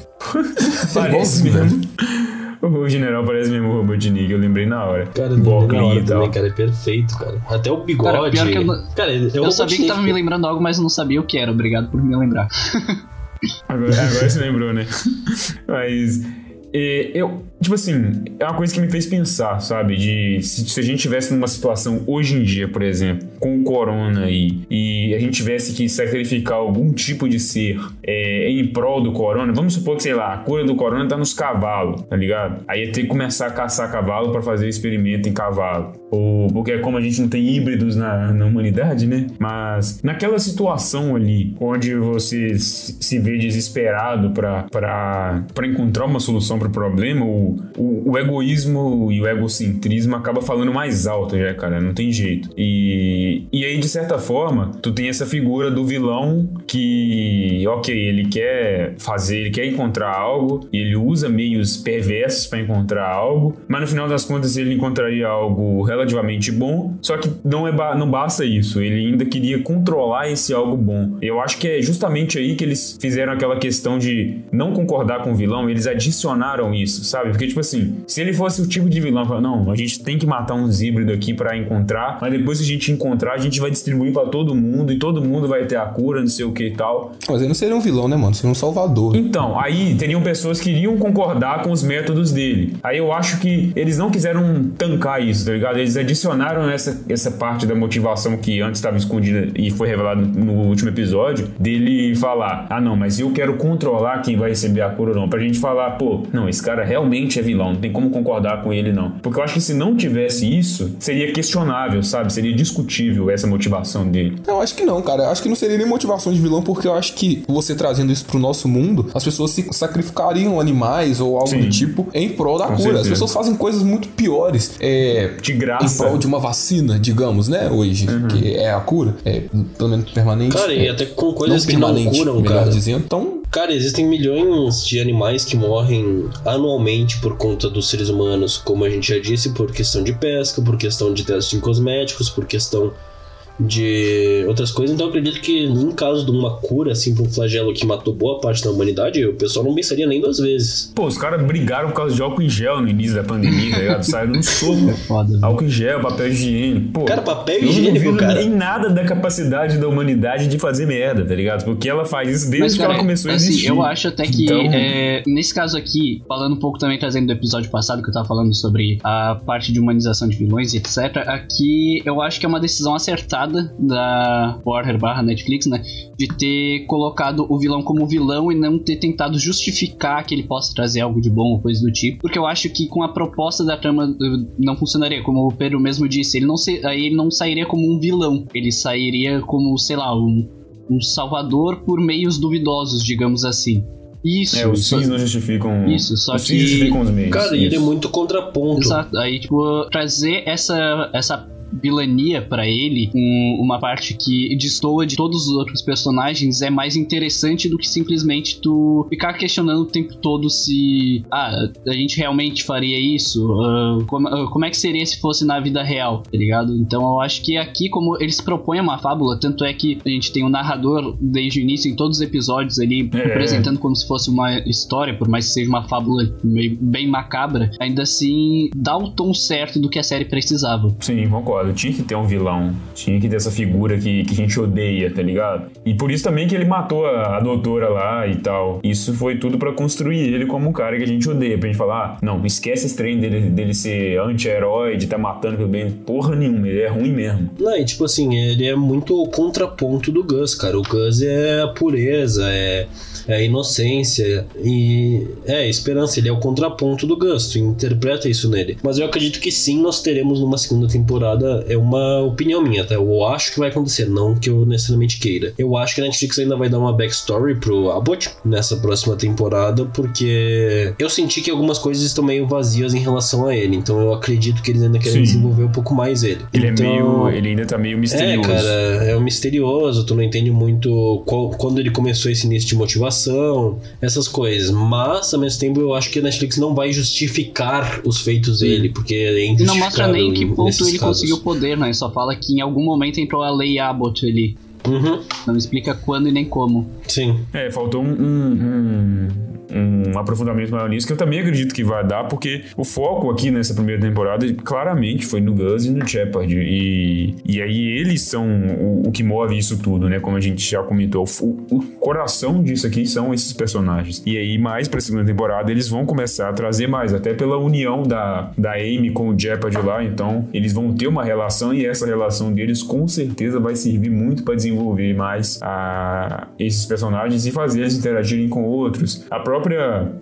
Parece igualzinho, mesmo. O general parece mesmo o Robotnik, eu lembrei na hora. Cara, eu lembrei na hora e tal. também, cara, é perfeito, cara. Até o bigode. Cara, pior que eu Cara, é Eu, sabia que tava me lembrando algo, mas eu não sabia o que era. Obrigado por me lembrar. Agora, agora você lembrou, né? Mas é, eu, tipo assim, é uma coisa que me fez pensar, sabe? De se, se a gente tivesse numa situação hoje em dia, por exemplo, com o corona e, e a gente tivesse que sacrificar algum tipo de ser é, em prol do corona, vamos supor que, sei lá, a cura do corona tá nos cavalos, tá ligado? Aí ia ter que começar a caçar cavalo para fazer experimento em cavalo. Ou, porque é como a gente não tem híbridos na, na humanidade, né? Mas naquela situação ali, onde você se vê desesperado para encontrar uma solução para o problema, o, o, egoísmo e o egocentrismo acaba falando mais alto já, cara, não tem jeito. E, e aí, de certa forma, tu tem essa figura do vilão que, ok, ele quer fazer, ele quer encontrar algo, e ele usa meios perversos para encontrar algo, mas no final das contas ele encontraria algo relativamente bom, só que não, é não basta isso, ele ainda queria controlar esse algo bom. Eu acho que é justamente aí que eles fizeram aquela questão de não concordar com o vilão, eles adicionaram isso, sabe? Porque, tipo assim, se ele fosse o tipo de vilão, falar, não, a gente tem que matar uns híbridos aqui para encontrar, mas depois que a gente encontrar, a gente vai distribuir para todo mundo e todo mundo vai ter a cura, não sei o que e tal. Mas ele não seria um vilão, né, mano? Seria um salvador. Então, aí teriam pessoas que iriam concordar com os métodos dele. Aí eu acho que eles não quiseram tancar isso, tá ligado? Eles adicionaram essa, essa parte da motivação que antes estava escondida e foi revelada no último episódio, dele falar: ah, não, mas eu quero controlar quem vai receber a cura ou não. Pra gente falar, pô, não, esse cara realmente é vilão, não tem como concordar com ele, não. Porque eu acho que se não tivesse isso, seria questionável, sabe? Seria discutível essa motivação dele. Eu acho que não, cara. Eu acho que não seria nem motivação de vilão, porque eu acho que você trazendo isso pro nosso mundo, as pessoas se sacrificariam animais ou algo Sim. do tipo em prol da com cura. Certeza. As pessoas fazem coisas muito piores. É, de graça. Em prol de uma vacina, digamos, né? Hoje, uhum. que é a cura. É, pelo menos permanente. Cara, é, e até com coisas não que não curam, melhor cara. dizendo. Então, Cara, existem milhões de animais que morrem anualmente por conta dos seres humanos, como a gente já disse, por questão de pesca, por questão de testes em cosméticos, por questão de outras coisas. Então eu acredito que em caso de uma cura, assim, pra um flagelo que matou boa parte da humanidade, o pessoal não pensaria nem duas vezes. Pô, os caras brigaram por causa de álcool em gel no início da pandemia, tá ligado? Saíram no soco. É foda, né? álcool em gel, papel higiênico. Pô, cara, papel higiênico, não cara. nem nada da capacidade da humanidade de fazer merda, tá ligado? Porque ela faz isso desde Mas, cara, que ela começou a assim, existir. Eu acho até que, então... é, nesse caso aqui, falando um pouco também, trazendo do episódio passado, que eu tava falando sobre a parte de humanização de vilões e etc, aqui eu acho que é uma decisão acertada da Warner barra Netflix, né? De ter colocado o vilão como vilão e não ter tentado justificar que ele possa trazer algo de bom ou coisa do tipo. Porque eu acho que com a proposta da trama eh, não funcionaria. Como o Pedro mesmo disse, ele não se, aí ele não sairia como um vilão. Ele sairia como, sei lá, um, um salvador por meios duvidosos, digamos assim. Isso. É, os fins não justificam. Isso, só os que. justificam os meios. Cara, isso. ele é muito contraponto. Exato. Aí, tipo, trazer essa, essa vilania para ele, um, uma parte que destoa de todos os outros personagens, é mais interessante do que simplesmente tu ficar questionando o tempo todo se ah, a gente realmente faria isso? Uh, como, uh, como é que seria se fosse na vida real, tá ligado? Então eu acho que aqui, como eles propõem uma fábula, tanto é que a gente tem um narrador desde o início em todos os episódios ali, é. apresentando como se fosse uma história, por mais que seja uma fábula meio, bem macabra, ainda assim dá o tom certo do que a série precisava. Sim, concordo ligado? Tinha que ter um vilão. Tinha que ter essa figura que, que a gente odeia, tá ligado? E por isso também que ele matou a, a doutora lá e tal. Isso foi tudo para construir ele como um cara que a gente odeia. Pra gente falar, ah, não, esquece esse trem dele, dele ser anti-herói, de tá matando pelo bem. Porra nenhuma, ele é ruim mesmo. Não, e tipo assim, ele é muito o contraponto do Gus, cara. O Gus é a pureza, é é a inocência e é a esperança. Ele é o contraponto do Gus, tu interpreta isso nele. Mas eu acredito que sim, nós teremos numa segunda temporada. É uma opinião minha, tá? Eu acho que vai acontecer, não que eu necessariamente queira. Eu acho que a Netflix ainda vai dar uma backstory pro Abbott nessa próxima temporada, porque eu senti que algumas coisas estão meio vazias em relação a ele. Então eu acredito que eles ainda querem sim. desenvolver um pouco mais ele. Ele é então, é meio. Ele ainda tá meio misterioso. É, cara, é um misterioso. Tu não entende muito qual, quando ele começou esse início de motivação essas coisas. Mas, ao mesmo tempo, eu acho que a Netflix não vai justificar os feitos dele, porque é Não mostra nem que ponto ele casos. conseguiu poder, né? Só fala que em algum momento entrou a lei Abbott ali. Uhum. Não explica quando e nem como. Sim. É, faltou um, um, um aprofundamento maior nisso, que eu também acredito que vai dar, porque o foco aqui nessa primeira temporada claramente foi no Gus e no Shepard. E, e aí eles são o, o que move isso tudo, né? Como a gente já comentou. O, o coração disso aqui são esses personagens. E aí, mais pra segunda temporada, eles vão começar a trazer mais, até pela união da, da Amy com o Shepard lá. Então, eles vão ter uma relação e essa relação deles com certeza vai servir muito para desenvolver mais a, esses personagens e fazer eles interagirem com outros. A própria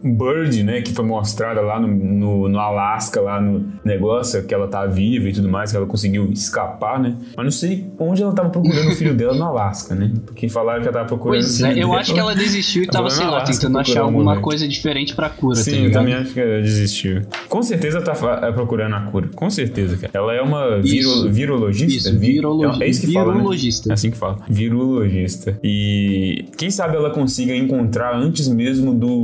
Bird, né, que foi mostrada lá no, no, no Alasca, lá no negócio, que ela tá viva e tudo mais, que ela conseguiu escapar, né? Mas não sei onde ela tava procurando o filho dela no Alasca, né? Porque falaram que ela tava procurando Pois o é, eu dela. acho que ela desistiu e tava, sei lá, tentando achar um alguma coisa diferente pra cura, tá Sim, eu ligado? também acho que ela desistiu. Com certeza tá fa- procurando a cura. Com certeza, cara. Ela é uma viro, virologista? Isso, Vi- virologi- É isso que fala, né? virologista. É assim que fala. Virologista. E quem sabe ela consiga encontrar antes mesmo do,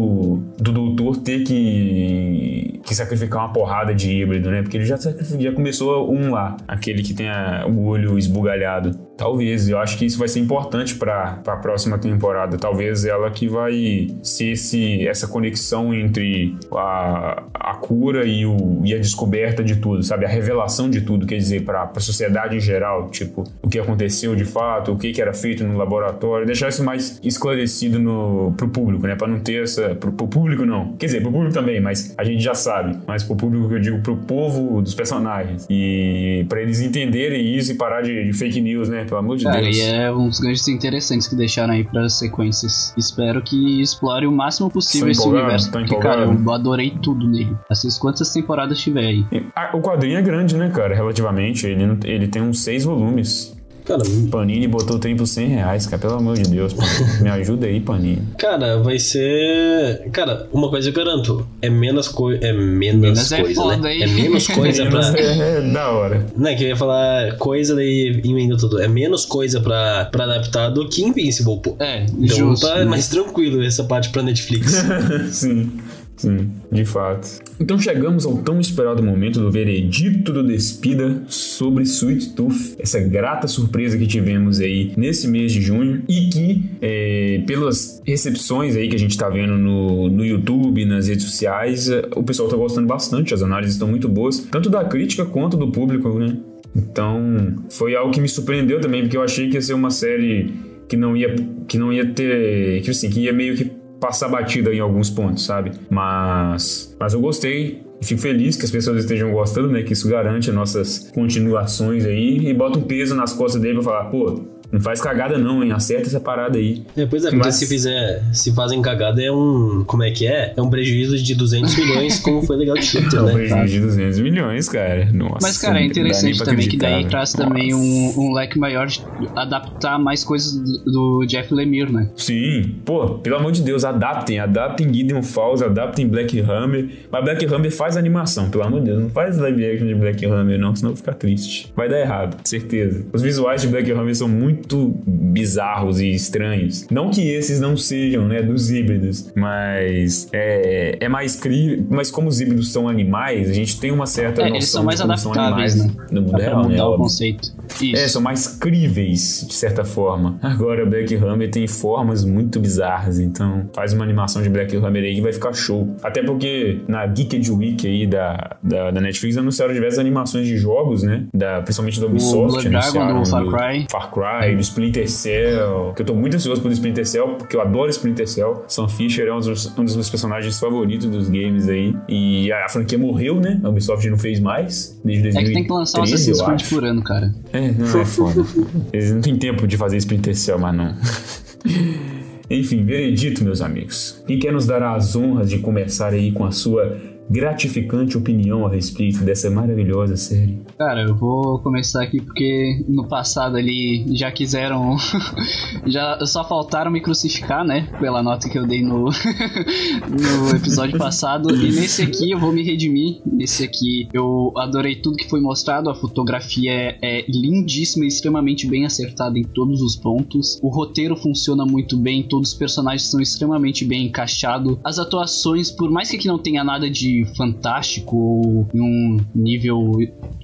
do doutor ter que, que sacrificar uma porrada de híbrido, né? Porque ele já, já começou um lá. Aquele que tem a- o olho esbugalhado. Talvez. Eu acho que isso vai ser importante pra, pra próxima temporada. Talvez ela que vai ser esse, essa conexão entre a, a cura e, o, e a descoberta de tudo, sabe? A revelação de tudo, quer dizer, pra, pra sociedade em geral. Tipo, o que aconteceu de fato, o que, que era feito no laboratório. Deixar isso mais esclarecido no, pro público, né? Pra não ter essa... Pro, pro público, não. Quer dizer, pro público também, mas a gente já sabe. Mas pro público que eu digo, pro povo dos personagens. E pra eles entenderem isso e parar de, de fake news, né? Pelo amor de Cara, Deus. e é uns ganchos interessantes que deixaram aí pras sequências. Espero que explore o máximo possível esse universo. Porque, cara, eu adorei tudo nele. Assista quantas temporadas tiver aí. Ah, O quadrinho é grande, né, cara? Relativamente. Ele, ele tem uns seis volumes. Cara, Panini botou o trem por 100 reais, cara. Pelo amor de Deus. pô. Me ajuda aí, Panini. cara, vai ser. Cara, uma coisa eu garanto: é menos, coi... é menos, Menos é coisa, foda, né? hein? É menos coisa pra. É, é da hora. Não, é que eu ia falar coisa daí emenda tudo. É menos coisa pra, pra adaptar do que Invincible, pô. É, Então justo. tá mais tranquilo essa parte pra Netflix. sim, sim, de fato. Então chegamos ao tão esperado momento do veredito do Despida sobre Sweet Tooth, essa grata surpresa que tivemos aí nesse mês de junho e que, é, pelas recepções aí que a gente tá vendo no, no YouTube, nas redes sociais, é, o pessoal tá gostando bastante, as análises estão muito boas, tanto da crítica quanto do público, né? Então, foi algo que me surpreendeu também, porque eu achei que ia ser uma série que não ia, que não ia ter, que assim, que ia meio que passar batida em alguns pontos, sabe? Mas, mas eu gostei. Fico feliz que as pessoas estejam gostando, né? Que isso garante as nossas continuações aí e bota um peso nas costas dele pra falar, pô, não faz cagada não, hein? Acerta essa parada aí. É, pois é, porque Mas- se fizer, se fazem cagada é um, como é que é? É um prejuízo de 200 milhões, como foi legal de Shooter, É um né? prejuízo de 200 milhões, cara. Nossa. Mas, cara, é interessante também que daí acreditar, traz também um, um leque maior de adaptar mais coisas do, do Jeff Lemire, né? Sim, pô, pelo amor de Deus, adaptem, adaptem Gideon Falls, adaptem Black Hammer. Mas Black Hammer faz animação, pelo amor de Deus, não faz live action de Black Hammer, não, senão fica triste. Vai dar errado, certeza. Os visuais de Black Hammer são muito bizarros e estranhos. Não que esses não sejam, né, dos híbridos, mas é, é mais crível. Mas como os híbridos são animais, a gente tem uma certa É, noção eles são mais como são adaptáveis, animais né? no mundo real, né? o conceito. Isso. É, são mais críveis, de certa forma. Agora, Black Hammer tem formas muito bizarras, então faz uma animação de Black Hammer aí que vai ficar show. Até porque na Geeked Week aí da, da, da Netflix anunciaram diversas animações de jogos, né? Da, principalmente da Ubisoft. Blood Dragon, do Far Cry. Far Cry, do Splinter Cell, que eu tô muito ansioso pelo Splinter Cell, porque eu adoro Splinter Cell. Sam Fisher é um dos, um dos meus personagens favoritos dos games aí. E a, a franquia morreu, né? A Ubisoft não fez mais, desde 2013, É que tem que lançar um Assassin's Creed por ano, cara. É, não é foda. Eles não têm tempo de fazer Splinter Cell, mas não. Enfim, veredito, meus amigos. Quem quer nos dar as honras de começar aí com a sua gratificante opinião a respeito dessa maravilhosa série? Cara, eu vou começar aqui porque no passado ali já quiseram. já só faltaram me crucificar, né? Pela nota que eu dei no, no episódio passado. E nesse aqui eu vou me redimir. Nesse aqui eu adorei tudo que foi mostrado. A fotografia é, é lindíssima extremamente bem acertada em todos os pontos. O roteiro funciona muito bem, todos os personagens são extremamente bem encaixados. As atuações, por mais que aqui não tenha nada de fantástico ou em um nível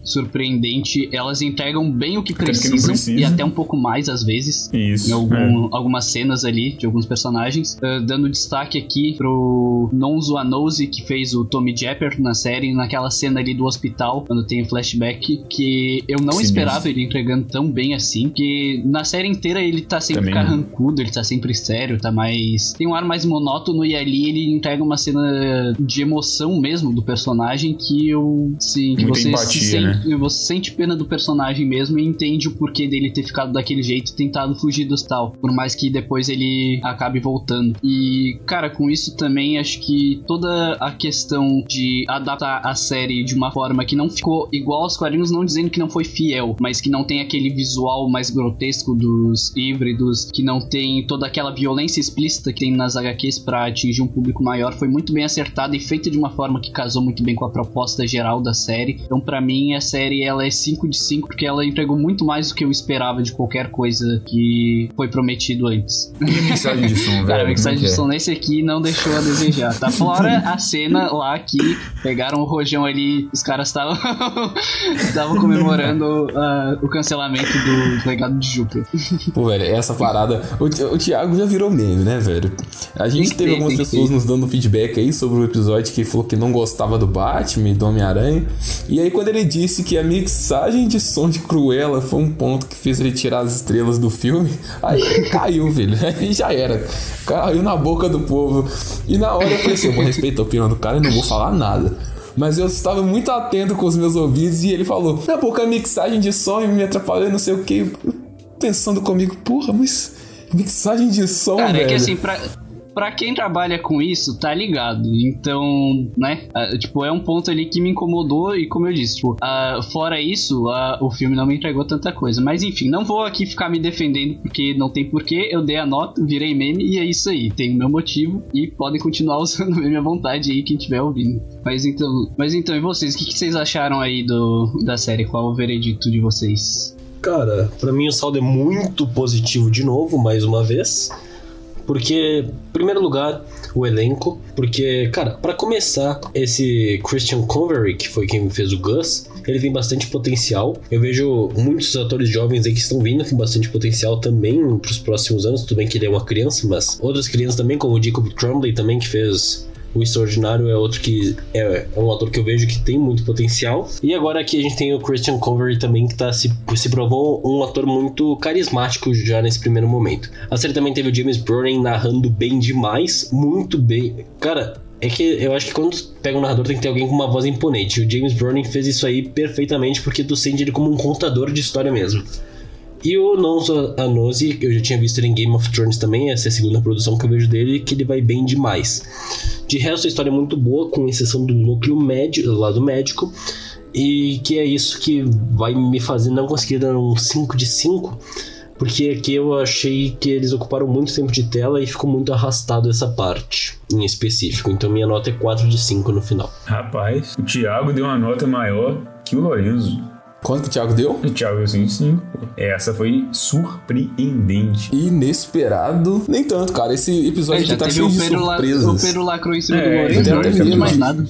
surpreendente. Elas entregam bem o que precisam precisa. e até um pouco mais às vezes. Isso. Em é. algum- algumas cenas ali de alguns personagens. Ah, dando destaque aqui pro Nonzo Anose, que fez o Tommy Japper na série, naquela cena ali do hospital, quando tem o flashback, que eu não Sinistro. esperava ele entregando tão bem assim, que na série inteira ele tá sempre Também não. carrancudo, ele tá sempre sério, tá mais. tem um ar mais monótono e ali ele entrega uma cena de emoção mesmo do personagem que eu. Sim, que Muita você empatia, se sente, né? você sente pena do personagem mesmo e entende o porquê dele ter ficado daquele jeito e tentado fugir do hospital. Por mais que depois ele acabe voltando. E, cara, com isso também acho que toda a questão de adaptar a série de uma forma que não ficou igual aos quadrinhos, não dizendo que não foi fiel, mas que não tem aquele visual mais grotesco dos híbridos, que não tem toda aquela violência explícita que tem nas HQs pra atingir um público maior, foi muito bem acertada e feita de uma forma que casou muito bem com a proposta geral da série. Então, pra mim, a série ela é 5 de 5 porque ela entregou muito mais do que eu esperava de qualquer coisa que foi prometido antes. E a mensagem de som, velho? Cara, a que de é? som nesse aqui não deixou a desejar, tá? Fora a cena lá que pegaram o rojão ali, os caras estavam estavam comemorando ah, o cancelamento do legado de Júpiter. Pô, velho, essa parada. O, o Thiago já virou meme, né, velho? A gente Tem teve ter, algumas pessoas ter. nos dando feedback aí sobre o episódio que falou que não gostava do Batman e do Homem-Aranha. E aí, quando ele disse que a mixagem de som de Cruella foi um ponto que fez ele tirar as estrelas do filme, aí caiu, velho. Aí já era. Caiu na boca do povo. E na hora eu falei assim: eu vou respeitar a opinião do cara e não vou falar nada. Mas eu estava muito atento com os meus ouvidos e ele falou: Na boca a mixagem de som me atrapalhou, não sei o que. Pensando comigo, porra, mas mixagem de som, Cara, velho. é que assim, pra, pra quem trabalha com isso, tá ligado. Então, né? ah, tipo, é um ponto ali que me incomodou e como eu disse, tipo, ah, fora isso, ah, o filme não me entregou tanta coisa. Mas enfim, não vou aqui ficar me defendendo porque não tem porquê. Eu dei a nota, virei meme e é isso aí. Tem o meu motivo e podem continuar usando a minha vontade aí quem estiver ouvindo. Mas então, mas então, e vocês? O que, que vocês acharam aí do, da série? Qual o veredito de vocês? Cara, pra mim o saldo é muito positivo de novo, mais uma vez. Porque, em primeiro lugar, o elenco. Porque, cara, pra começar, esse Christian Convery, que foi quem fez o Gus, ele tem bastante potencial. Eu vejo muitos atores jovens aí que estão vindo com bastante potencial também pros próximos anos. Tudo bem que ele é uma criança, mas outras crianças também, como o Jacob Tremblay também, que fez o Extraordinário é outro que é, é um ator que eu vejo que tem muito potencial. E agora aqui a gente tem o Christian Convery também, que tá, se, se provou um ator muito carismático já nesse primeiro momento. A série também teve o James Brolin narrando bem demais, muito bem. Cara, é que eu acho que quando pega um narrador tem que ter alguém com uma voz imponente. O James Brolin fez isso aí perfeitamente porque tu sente ele como um contador de história mesmo. E o Nonzo Anose, eu já tinha visto ele em Game of Thrones também, essa é a segunda produção que eu vejo dele, que ele vai bem demais. De resto, a história é muito boa, com exceção do núcleo médio, do lado médico, e que é isso que vai me fazer não conseguir dar um 5 de 5, porque aqui eu achei que eles ocuparam muito tempo de tela e ficou muito arrastado essa parte em específico. Então minha nota é 4 de 5 no final. Rapaz, o Thiago deu uma nota maior que o Lorenzo. Quanto que o Thiago deu? O Thiago deu 5 5. Essa foi surpreendente. Inesperado. Nem tanto, cara. Esse episódio É, já aqui tá cheio de Pedro, lá, o surpresas. Pedro lacrou em cima É, do Lourenço, tem eu até não entendi meme. mais nada.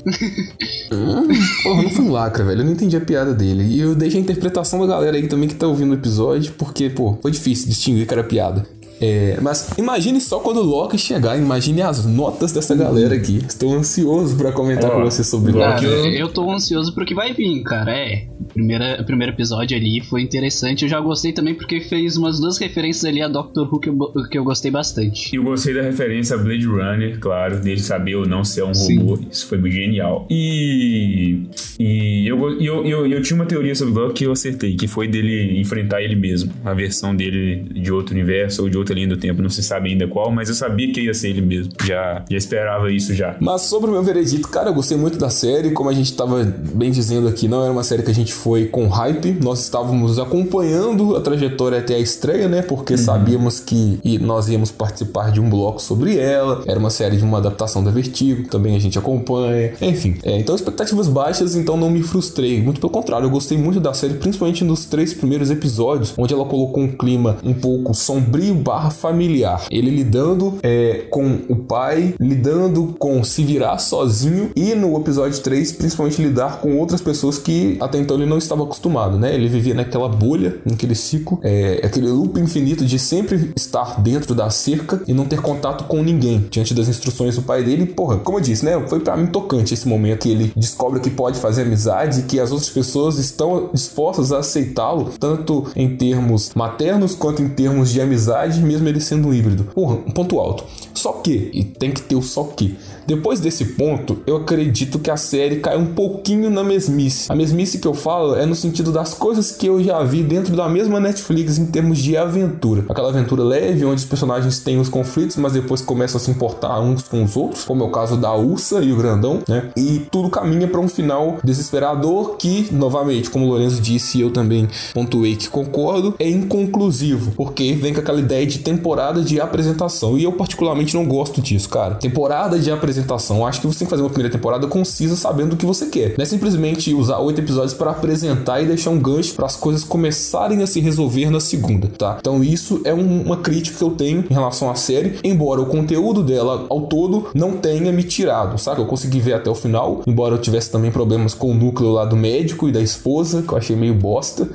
Hum, porra, não foi um lacra, velho. Eu não entendi a piada dele. E eu deixei a interpretação da galera aí também que tá ouvindo o episódio, porque, pô, foi difícil distinguir que era piada. É, mas imagine só quando o Loki chegar, imagine as notas dessa galera aqui. Estou ansioso pra comentar com você sobre Loki eu- tô ansioso pro que vai vir, cara. É, o primeiro, o primeiro episódio ali foi interessante. Eu já gostei também porque fez umas duas referências ali a Doctor Who que eu, que eu gostei bastante. E eu gostei da referência a Blade Runner, claro, dele saber ou não ser um Sim. robô. Isso foi genial. E. E eu, e eu, eu, eu tinha uma teoria sobre o Loki que eu acertei, que foi dele enfrentar ele mesmo. A versão dele de outro universo ou de outra linha do tempo. Não se sabe ainda qual, mas eu sabia que ia ser ele mesmo. Já, já esperava isso já. Mas sobre o meu veredito, cara, eu gostei muito da série. Como a gente tava bem dizendo aqui, não era uma série que a gente foi com hype. Nós estávamos acompanhando a trajetória até a estreia, né? Porque sabíamos que e nós íamos participar de um bloco sobre ela. Era uma série de uma adaptação da Vertigo, também a gente acompanha. Enfim, é, então expectativas baixas. então não me frustrei. Muito pelo contrário, eu gostei muito da série, principalmente nos três primeiros episódios, onde ela colocou um clima um pouco sombrio barra familiar. Ele lidando é, com o pai, lidando com se virar sozinho e no episódio 3, principalmente lidar com outras pessoas que até então ele não estava acostumado, né? Ele vivia naquela bolha, naquele ciclo, é, aquele loop infinito de sempre estar dentro da cerca e não ter contato com ninguém diante das instruções do pai dele. Porra, como eu disse, né? Foi para mim tocante esse momento que ele descobre que pode fazer amizade e que as outras pessoas estão dispostas a aceitá-lo, tanto em termos maternos quanto em termos de amizade, mesmo ele sendo um híbrido. Porra, um ponto alto. Só que, e tem que ter o só que, depois desse ponto, eu acredito que a série cai um pouquinho na mesmice. A mesmice que eu falo é no sentido das coisas que eu já vi dentro da mesma Netflix em termos de aventura. Aquela aventura leve, onde os personagens têm os conflitos, mas depois começam a se importar uns com os outros, como é o caso da Ursa e o Grandão, né? E tudo caminha para um final desesperador que, novamente, como o Lorenzo disse e eu também pontuei que concordo, é inconclusivo, porque vem com aquela ideia de temporada de apresentação. E eu particularmente não gosto disso, cara. Temporada de apresentação apresentação. Acho que você tem que fazer uma primeira temporada concisa, sabendo o que você quer. Não é simplesmente usar oito episódios para apresentar e deixar um gancho para as coisas começarem a se resolver na segunda, tá? Então isso é um, uma crítica que eu tenho em relação à série, embora o conteúdo dela ao todo não tenha me tirado, sabe? Eu consegui ver até o final, embora eu tivesse também problemas com o núcleo lá do médico e da esposa, que eu achei meio bosta.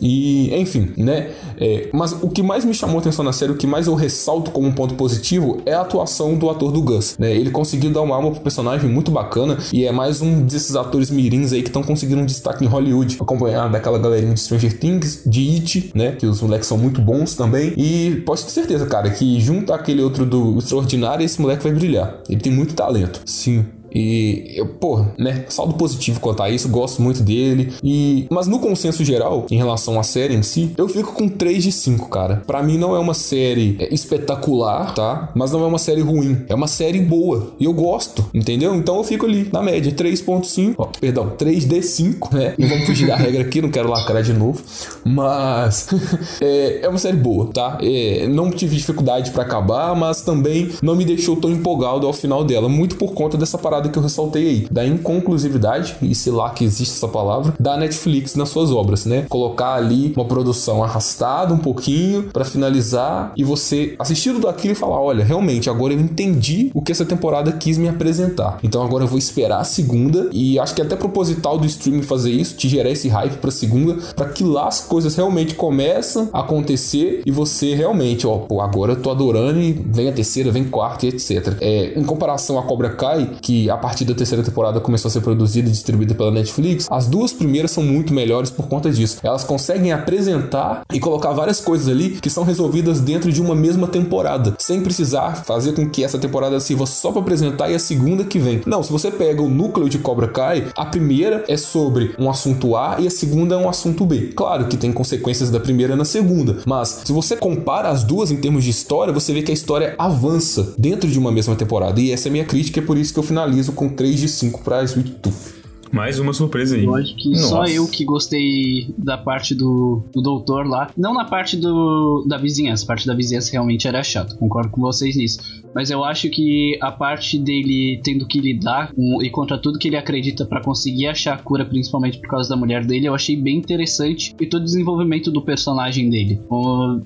E, enfim, né? É, mas o que mais me chamou atenção na série, o que mais eu ressalto como um ponto positivo é a atuação do ator do Gus, né? Ele conseguiu dar uma alma pro personagem muito bacana e é mais um desses atores mirins aí que estão conseguindo um destaque em Hollywood, acompanhado daquela galerinha de Stranger Things, de It, né? Que os moleques são muito bons também. E posso ter certeza, cara, que junto àquele outro do Extraordinário, esse moleque vai brilhar. Ele tem muito talento. Sim. E eu, pô, né, saldo positivo quanto a isso, gosto muito dele. E mas no consenso geral, em relação à série em si, eu fico com 3 de 5, cara. Para mim não é uma série é, espetacular, tá? Mas não é uma série ruim, é uma série boa. E eu gosto, entendeu? Então eu fico ali na média 3.5, ó, perdão, 3D5, né? Não vamos fugir da regra aqui, não quero lacrar de novo, mas é, é uma série boa, tá? É, não tive dificuldade para acabar, mas também não me deixou tão empolgado ao final dela, muito por conta dessa parada parada que eu ressaltei aí, da inconclusividade, e se lá que existe essa palavra, da Netflix nas suas obras, né? Colocar ali uma produção arrastada um pouquinho para finalizar e você assistir tudo e falar: olha, realmente, agora eu entendi o que essa temporada quis me apresentar. Então agora eu vou esperar a segunda e acho que é até proposital do streaming fazer isso, te gerar esse hype pra segunda, para que lá as coisas realmente começam a acontecer e você realmente, ó, pô, agora eu tô adorando e vem a terceira, vem quarta e etc. É, em comparação a Cobra Kai, que a partir da terceira temporada começou a ser produzida e distribuída pela Netflix, as duas primeiras são muito melhores por conta disso. Elas conseguem apresentar e colocar várias coisas ali que são resolvidas dentro de uma mesma temporada, sem precisar fazer com que essa temporada sirva só para apresentar e a segunda que vem. Não, se você pega o núcleo de Cobra Kai, a primeira é sobre um assunto A e a segunda é um assunto B. Claro que tem consequências da primeira na segunda, mas se você compara as duas em termos de história, você vê que a história avança dentro de uma mesma temporada. E essa é a minha crítica, é por isso que eu finalizo finalizo com 3 de 5 para Sweet Tooth. Mais uma surpresa aí. Eu acho que Nossa. só eu que gostei da parte do, do doutor lá. Não na parte do, da vizinhança. A parte da vizinhança realmente era chato. Concordo com vocês nisso. Mas eu acho que a parte dele tendo que lidar com, e contra tudo que ele acredita para conseguir achar a cura, principalmente por causa da mulher dele, eu achei bem interessante. E todo o desenvolvimento do personagem dele.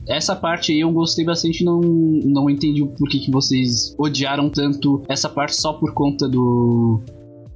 essa parte aí eu gostei bastante. Não, não entendi o porquê que vocês odiaram tanto essa parte só por conta do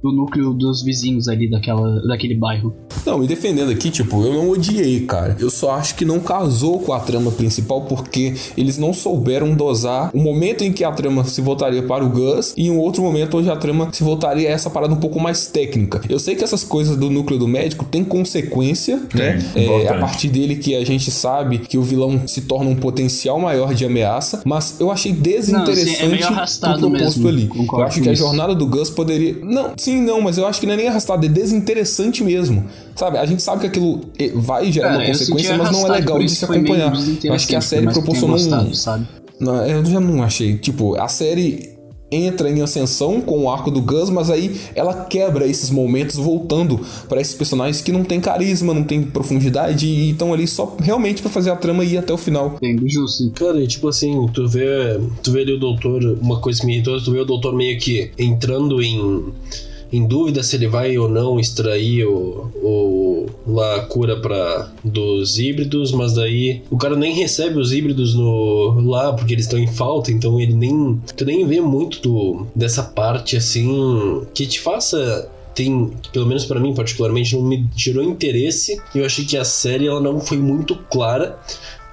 do núcleo dos vizinhos ali daquela, daquele bairro. Não, me defendendo aqui, tipo, eu não odiei, cara. Eu só acho que não casou com a trama principal porque eles não souberam dosar o momento em que a trama se voltaria para o Gus e um outro momento onde a trama se voltaria a essa parada um pouco mais técnica. Eu sei que essas coisas do núcleo do médico tem consequência, né? É, a partir dele que a gente sabe que o vilão se torna um potencial maior de ameaça, mas eu achei desinteressante não, sim, é o proposto mesmo. ali. Concordo eu acho que a jornada do Gus poderia. Não, sim, não, mas eu acho que não é nem arrastado, é desinteressante mesmo. Sabe? A gente sabe que aquilo vai gerar uma consequência, mas não é legal de se acompanhar. Eu acho que a série proporcionou um. Sabe? Não, eu já não achei. Tipo, a série entra em ascensão com o arco do Gus, mas aí ela quebra esses momentos voltando para esses personagens que não tem carisma, não tem profundidade e estão ali só realmente para fazer a trama ir até o final. Entendo, justo. Cara, e tipo assim, tu vê, tu vê ali o doutor, uma coisa que me irritou, tu vê o doutor meio que entrando em em dúvida se ele vai ou não extrair o, o lá a cura para dos híbridos, mas daí o cara nem recebe os híbridos no lá porque eles estão em falta, então ele nem tu nem vê muito do, dessa parte assim que te faça tem, pelo menos para mim particularmente, não me gerou interesse. Eu achei que a série ela não foi muito clara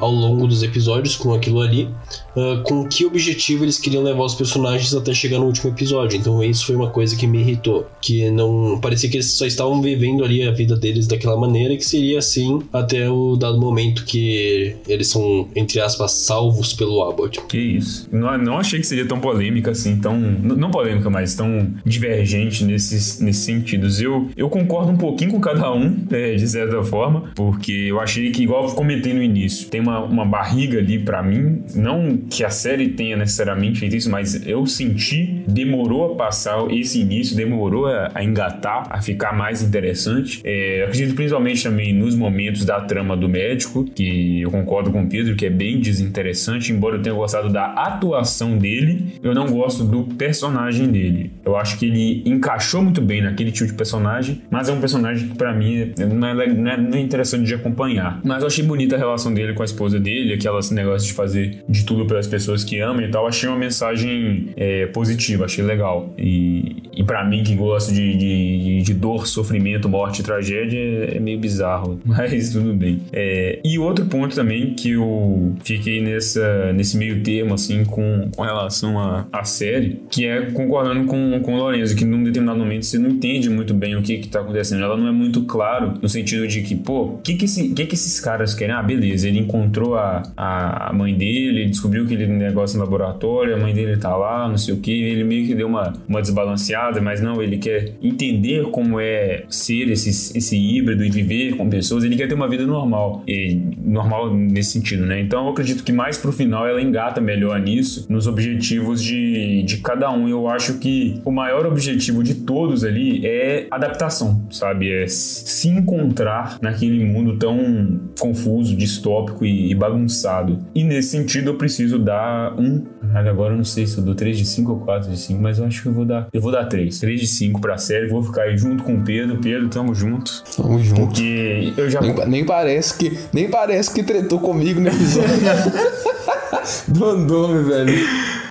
ao longo dos episódios com aquilo ali, uh, com que objetivo eles queriam levar os personagens até chegar no último episódio. Então isso foi uma coisa que me irritou, que não parecia que eles só estavam vivendo ali a vida deles daquela maneira que seria assim até o dado momento que eles são entre aspas salvos pelo Abbott. Que isso? Não, não achei que seria tão polêmica assim, tão não polêmica, mas tão divergente nesses, nesses sentidos. Eu eu concordo um pouquinho com cada um, né, de certa forma, porque eu achei que igual eu comentei no início, tem uma, uma barriga ali para mim. Não que a série tenha necessariamente feito isso, mas eu senti, demorou a passar esse início, demorou a, a engatar, a ficar mais interessante. É, acredito principalmente também nos momentos da trama do médico, que eu concordo com o Pedro, que é bem desinteressante, embora eu tenha gostado da atuação dele, eu não gosto do personagem dele. Eu acho que ele encaixou muito bem naquele tipo de personagem, mas é um personagem que para mim não é, não, é, não é interessante de acompanhar. Mas eu achei bonita a relação dele com a esposa dele, aquelas negócio de fazer de tudo pelas pessoas que amam e tal, achei uma mensagem é, positiva, achei legal. E, e para mim, que gosto de, de, de, dor, sofrimento, morte e tragédia, é, meio bizarro, mas tudo bem. É, e outro ponto também que eu fiquei nessa, nesse meio termo, assim, com, com relação à, série, que é concordando com, com o Lorenzo, que num determinado momento você não entende muito bem o que que tá acontecendo. Ela não é muito claro no sentido de que, pô, o que que, que que esses caras querem? Ah, beleza, ele encontrou a, a mãe dele, descobriu que ele tem negócio no laboratório, a mãe dele tá lá, não sei o que, ele meio que deu uma, uma desbalanceada, mas não, ele quer entender como é ser esse, esse híbrido e viver com pessoas, ele quer ter uma vida normal, e normal nesse sentido, né? Então eu acredito que mais pro final ela engata melhor nisso, nos objetivos de, de cada um. Eu acho que o maior objetivo de todos ali é adaptação, sabe? É se encontrar naquele mundo tão confuso, distópico e, e bagunçado. E nesse sentido eu preciso dar um. Agora eu não sei se eu dou 3 de 5 ou 4 de 5, mas eu acho que eu vou dar. Eu vou dar 3. 3 de 5 pra série. Vou ficar aí junto com o Pedro. Pedro, tamo junto. Tamo junto. Porque eu já. Nem, nem parece que. Nem parece que tretou comigo no episódio. Dondome, velho.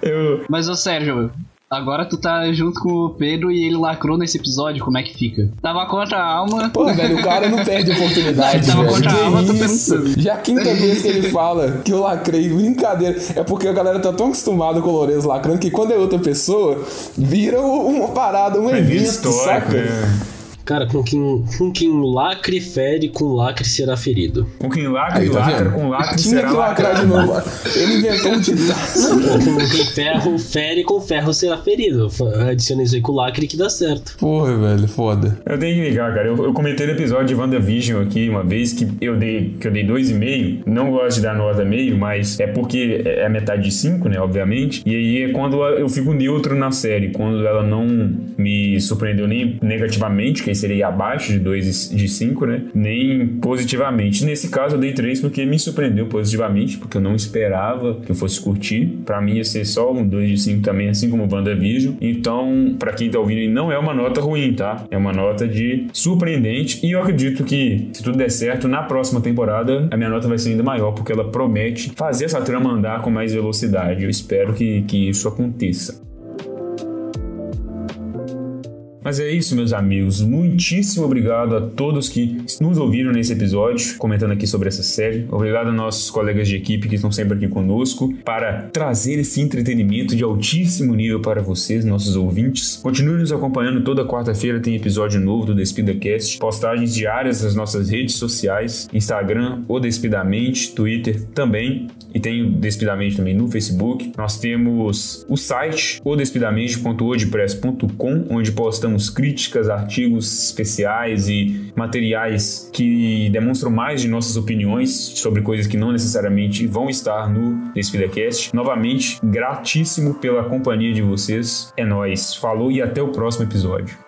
Eu... Mas, ô Sérgio, Agora tu tá junto com o Pedro e ele lacrou nesse episódio, como é que fica? Tava contra a alma. Pô, velho, o cara não perde oportunidade, Tava velho. contra a alma, tô pensando. Já a quinta vez que ele fala que eu lacrei, brincadeira. É porque a galera tá tão acostumada com o Lourenço lacrando que quando é outra pessoa, vira uma parada, um evento, saca? É. Cara, com quem, com quem lacre fere, com lacre será ferido. Com quem lacre, Aí, tá lacra, vendo? com lacre Tinha será que lacrar de novo. Ele inventou um ditado. com quem ferro fere, com ferro será ferido. Adiciona isso aí com lacre que dá certo. Porra, velho, foda. Eu tenho que ligar, cara. Eu, eu comentei no episódio de WandaVision aqui uma vez que eu dei que eu dei 2,5. Não gosto de dar nota meio, mas é porque é a metade de 5, né, obviamente. E aí é quando eu fico neutro na série, quando ela não me surpreendeu nem negativamente, que seria abaixo de 2 de 5, né? Nem positivamente. Nesse caso eu dei 3 porque me surpreendeu positivamente, porque eu não esperava que eu fosse curtir. Para mim ia ser só um 2 de 5 também, assim como WandaVision. Então, para quem tá ouvindo, não é uma nota ruim, tá? É uma nota de surpreendente e eu acredito que se tudo der certo, na próxima temporada a minha nota vai ser ainda maior, porque ela promete fazer essa trama andar com mais velocidade. Eu espero que, que isso aconteça. Mas é isso, meus amigos. Muitíssimo obrigado a todos que nos ouviram nesse episódio, comentando aqui sobre essa série. Obrigado a nossos colegas de equipe que estão sempre aqui conosco para trazer esse entretenimento de altíssimo nível para vocês, nossos ouvintes. Continue nos acompanhando toda quarta-feira tem episódio novo do DespidaCast, postagens diárias nas nossas redes sociais, Instagram, o Despidamente, Twitter também, e tem o Despidamente também no Facebook. Nós temos o site, odespidamente.wordpress.com, onde postamos temos críticas, artigos especiais e materiais que demonstram mais de nossas opiniões sobre coisas que não necessariamente vão estar no DespidaCast. Novamente, gratíssimo pela companhia de vocês. É nós. Falou e até o próximo episódio.